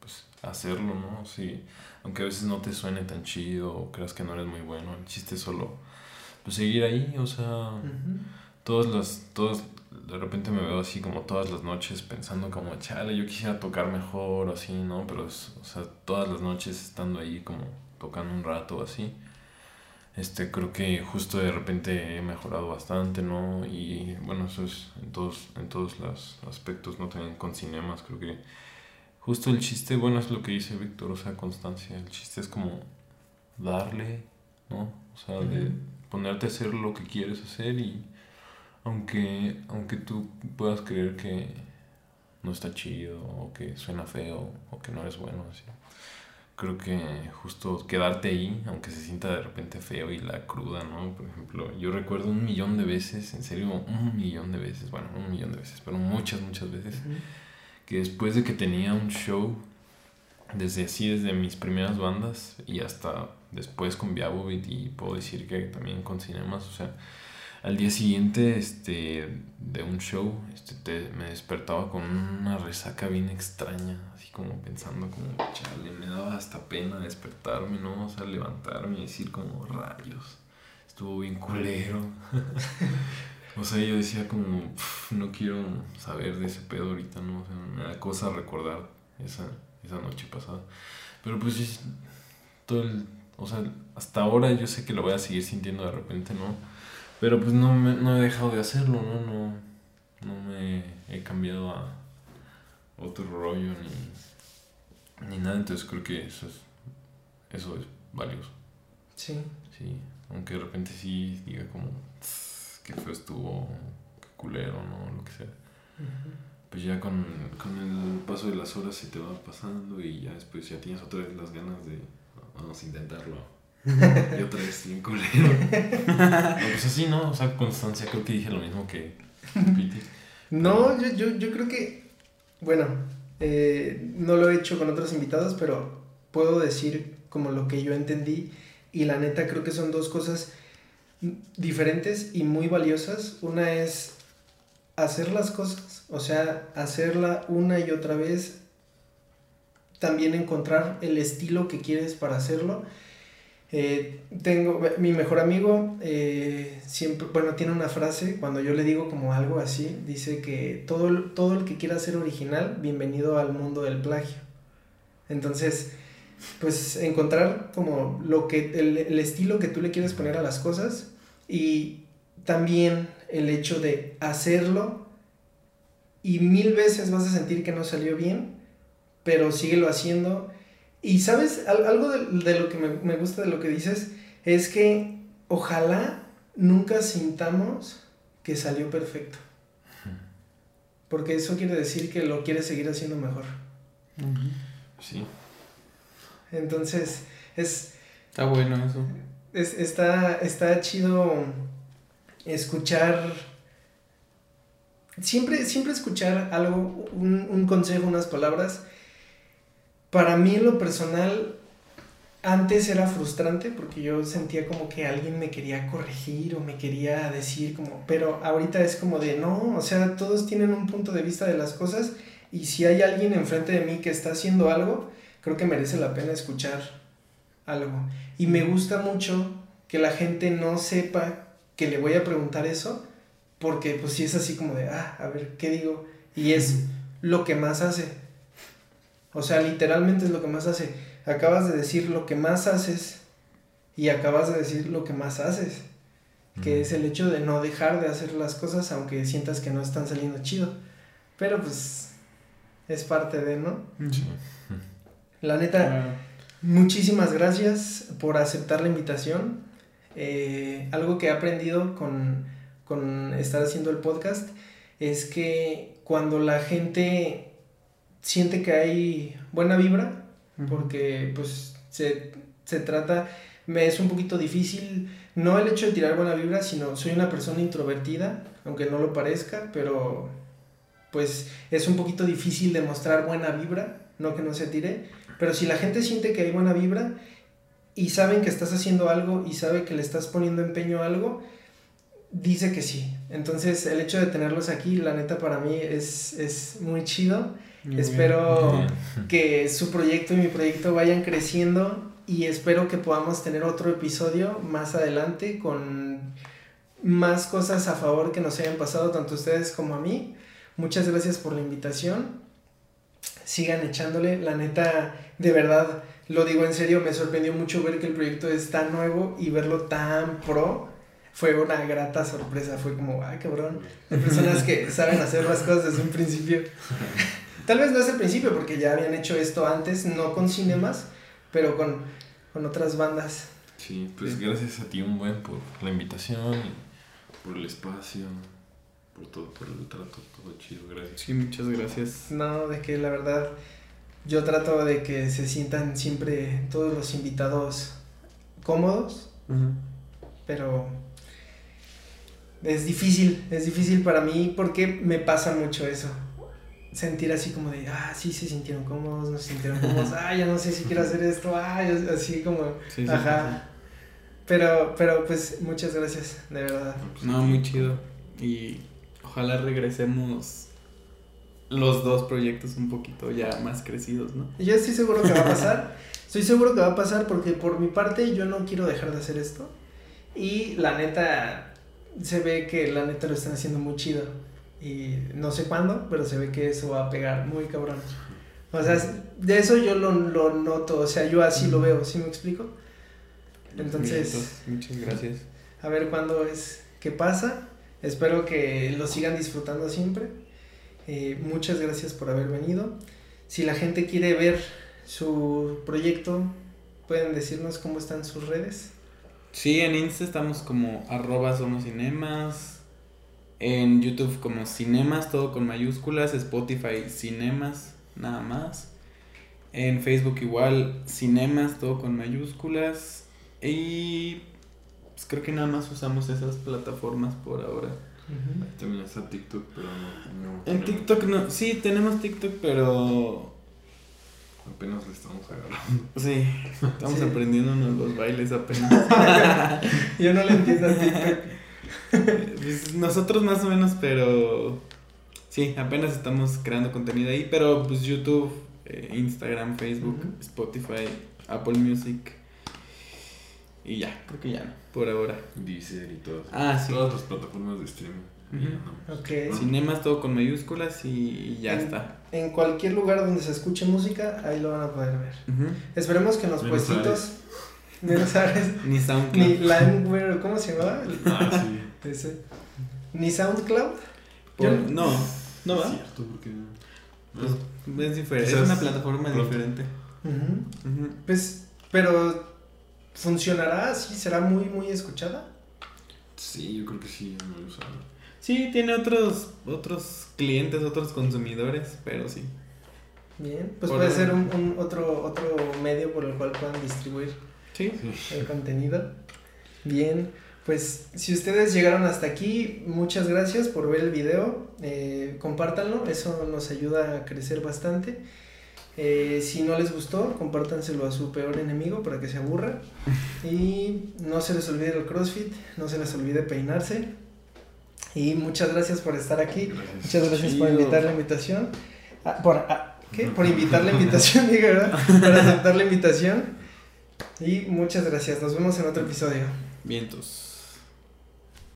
pues, hacerlo, ¿no? Sí, aunque a veces no te suene tan chido o creas que no eres muy bueno, el chiste es solo, pues, seguir ahí, o sea, todas las, todas, de repente me veo así como todas las noches pensando como, chale, yo quisiera tocar mejor o así, ¿no? Pero, es, o sea, todas las noches estando ahí como tocando un rato así. Este, creo que justo de repente he mejorado bastante, ¿no? Y bueno, eso es en todos, en todos los aspectos, ¿no? También con cinemas, creo que justo el chiste, bueno, es lo que dice Víctor, o sea, constancia. El chiste es como darle, ¿no? O sea, de ponerte a hacer lo que quieres hacer y aunque, aunque tú puedas creer que no está chido o que suena feo o que no eres bueno, así. creo que justo quedarte ahí, aunque se sienta de repente feo y la cruda, ¿no? Por ejemplo, yo recuerdo un millón de veces, en serio, un millón de veces, bueno, un millón de veces, pero muchas, muchas veces, que después de que tenía un show, desde así, desde mis primeras bandas y hasta después con Viabovit y puedo decir que también con Cinemas, o sea, al día siguiente este, de un show este, me despertaba con una resaca bien extraña, así como pensando como, chale, me daba hasta pena despertarme, ¿no? O sea, levantarme y decir como, rayos, estuvo bien culero. o sea, yo decía como, no quiero saber de ese pedo ahorita, ¿no? O sea, me da cosa recordar esa, esa noche pasada. Pero pues todo el o sea, hasta ahora yo sé que lo voy a seguir sintiendo de repente, ¿no? Pero pues no, me, no he dejado de hacerlo, ¿no? No, no me he cambiado a otro rollo ni, ni nada, entonces creo que eso es, eso es valioso. Sí. Sí, aunque de repente sí diga como, que feo estuvo, qué culero, ¿no? Lo que sea. Pues ya con, con el paso de las horas se te va pasando y ya después ya tienes otra vez las ganas de, vamos a intentarlo. Y otra vez bien culero. no, pues así, ¿no? O sea, constancia, creo que dije lo mismo que Piti. No, yo, yo, yo creo que, bueno, eh, no lo he hecho con otros invitados, pero puedo decir como lo que yo entendí y la neta creo que son dos cosas diferentes y muy valiosas. Una es hacer las cosas, o sea, hacerla una y otra vez, también encontrar el estilo que quieres para hacerlo. Eh, tengo, mi mejor amigo eh, siempre, bueno, tiene una frase, cuando yo le digo como algo así, dice que todo, todo el que quiera ser original, bienvenido al mundo del plagio. Entonces, pues encontrar como lo que, el, el estilo que tú le quieres poner a las cosas y también el hecho de hacerlo y mil veces vas a sentir que no salió bien, pero síguelo haciendo. Y sabes, algo de, lo que me, gusta de lo que dices es que ojalá nunca sintamos que salió perfecto. Porque eso quiere decir que lo quieres seguir haciendo mejor. Sí. Entonces, es... Está bueno eso. Es, está, está chido escuchar, siempre, siempre escuchar algo, un, un consejo, unas palabras. Para mí en lo personal, antes era frustrante porque yo sentía como que alguien me quería corregir o me quería decir como, pero ahorita es como de no, o sea, todos tienen un punto de vista de las cosas y si hay alguien enfrente de mí que está haciendo algo, creo que merece la pena escuchar algo. Y me gusta mucho que la gente no sepa que le voy a preguntar eso, porque pues si es así como de, ah, a ver, ¿qué digo? Y es lo que más hace. O sea, literalmente es lo que más hace. Acabas de decir lo que más haces y acabas de decir lo que más haces. Que es el hecho de no dejar de hacer las cosas aunque sientas que no están saliendo chido. Pero pues es parte de, ¿no? La neta, muchísimas gracias por aceptar la invitación. Eh, algo que he aprendido con, estar haciendo el podcast es que cuando la gente siente que hay buena vibra, porque pues se, trata, me es un poquito difícil, no el hecho de tirar buena vibra, sino soy una persona introvertida, aunque no lo parezca, pero pues es un poquito difícil demostrar buena vibra, no que no se tire, pero si la gente siente que hay buena vibra y saben que estás haciendo algo y sabe que le estás poniendo empeño a algo, dice que sí. Entonces el hecho de tenerlos aquí, la neta para mí es, muy chido. Espero que su proyecto y mi proyecto vayan creciendo y espero que podamos tener otro episodio más adelante con más cosas a favor que nos hayan pasado tanto a ustedes como a mí. Muchas gracias por la invitación. Sigan echándole, la neta, de verdad lo digo en serio, me sorprendió mucho ver que el proyecto es tan nuevo y verlo tan pro. Fue una grata sorpresa, fue como, ay cabrón, hay personas que saben hacer las cosas desde un principio. Tal vez no es el principio, porque ya habían hecho esto antes, no con cinemas, pero con, con otras bandas. Sí, pues gracias a ti un buen por la invitación y por el espacio, por todo, por el trato, todo chido, gracias. Sí, muchas gracias. No, de que la verdad yo trato de que se sientan siempre todos los invitados cómodos, pero es difícil, es difícil para mí porque me pasa mucho eso. Sentir así como de, ah, sí se sintieron cómodos, no se sintieron cómodos, ah, ya no sé si quiero hacer esto, ah, así como, ajá. pero, pero pues muchas gracias, de verdad. No, muy chido. Y ojalá regresemos los dos proyectos un poquito ya más crecidos, ¿no? Yo estoy seguro que va a pasar. estoy seguro que va a pasar porque por mi parte yo no quiero dejar de hacer esto. Y la neta, se ve que la neta lo están haciendo muy chido. Y no sé cuándo, pero se ve que eso va a pegar muy cabrón. O sea, de eso yo lo, lo noto, o sea, yo así lo veo, ¿sí me explico? Entonces, muchas gracias. A ver cuándo es que pasa. Espero que lo sigan disfrutando siempre. Eh, muchas gracias por haber venido. Si la gente quiere ver su proyecto, pueden decirnos cómo están sus redes. Sí, en Insta estamos como arroba somos cinemas. En YouTube como cinemas, todo con mayúsculas. Spotify cinemas, nada más. En Facebook igual cinemas, todo con mayúsculas. Y pues creo que nada más usamos esas plataformas por ahora. También está TikTok, pero no. en TikTok no. Sí, tenemos TikTok, pero. Apenas le estamos agarrando. Sí, estamos aprendiendo los bailes apenas. Yo no le entiendo a TikTok. Pues, nosotros más o menos, pero. Sí, apenas estamos creando contenido ahí, pero pues YouTube, eh, Instagram, Facebook, Spotify, Apple Music. Y ya, creo que ya no, por ahora. Deezer y todo. Ah, sí. Todas las plataformas de streaming. Cinemas todo con mayúsculas y ya está. En cualquier lugar donde se escuche música, ahí lo van a poder ver. Esperemos que en los puestitos. Menos Ni SoundCloud. Ni ¿cómo se llamaba? Ah, sí. Ese. Ni SoundCloud. no, no va. Cierto, porque. Pues, es diferente. Es una plataforma diferente. Pues, pero ¿funcionará así? ¿Será muy, muy escuchada? Sí, yo creo que sí, muy usado. Sí, tiene otros, otros clientes, otros consumidores, pero sí. Bien, pues puede ser un, otro, otro medio por el cual puedan distribuir el contenido. Bien, pues si ustedes llegaron hasta aquí, muchas gracias por ver el video. Eh, compártanlo, eso nos ayuda a crecer bastante. Eh, si no les gustó, compártanselo a su peor enemigo para que se aburra. Y no se les olvide el CrossFit, no se les olvide peinarse. Y muchas gracias por estar aquí. Muchas gracias por invitar la invitación. Ah, por, ah, ¿qué? Por invitar la invitación, diga, ¿verdad? Por aceptar la invitación. Y muchas gracias. Nos vemos en otro episodio. Vientos.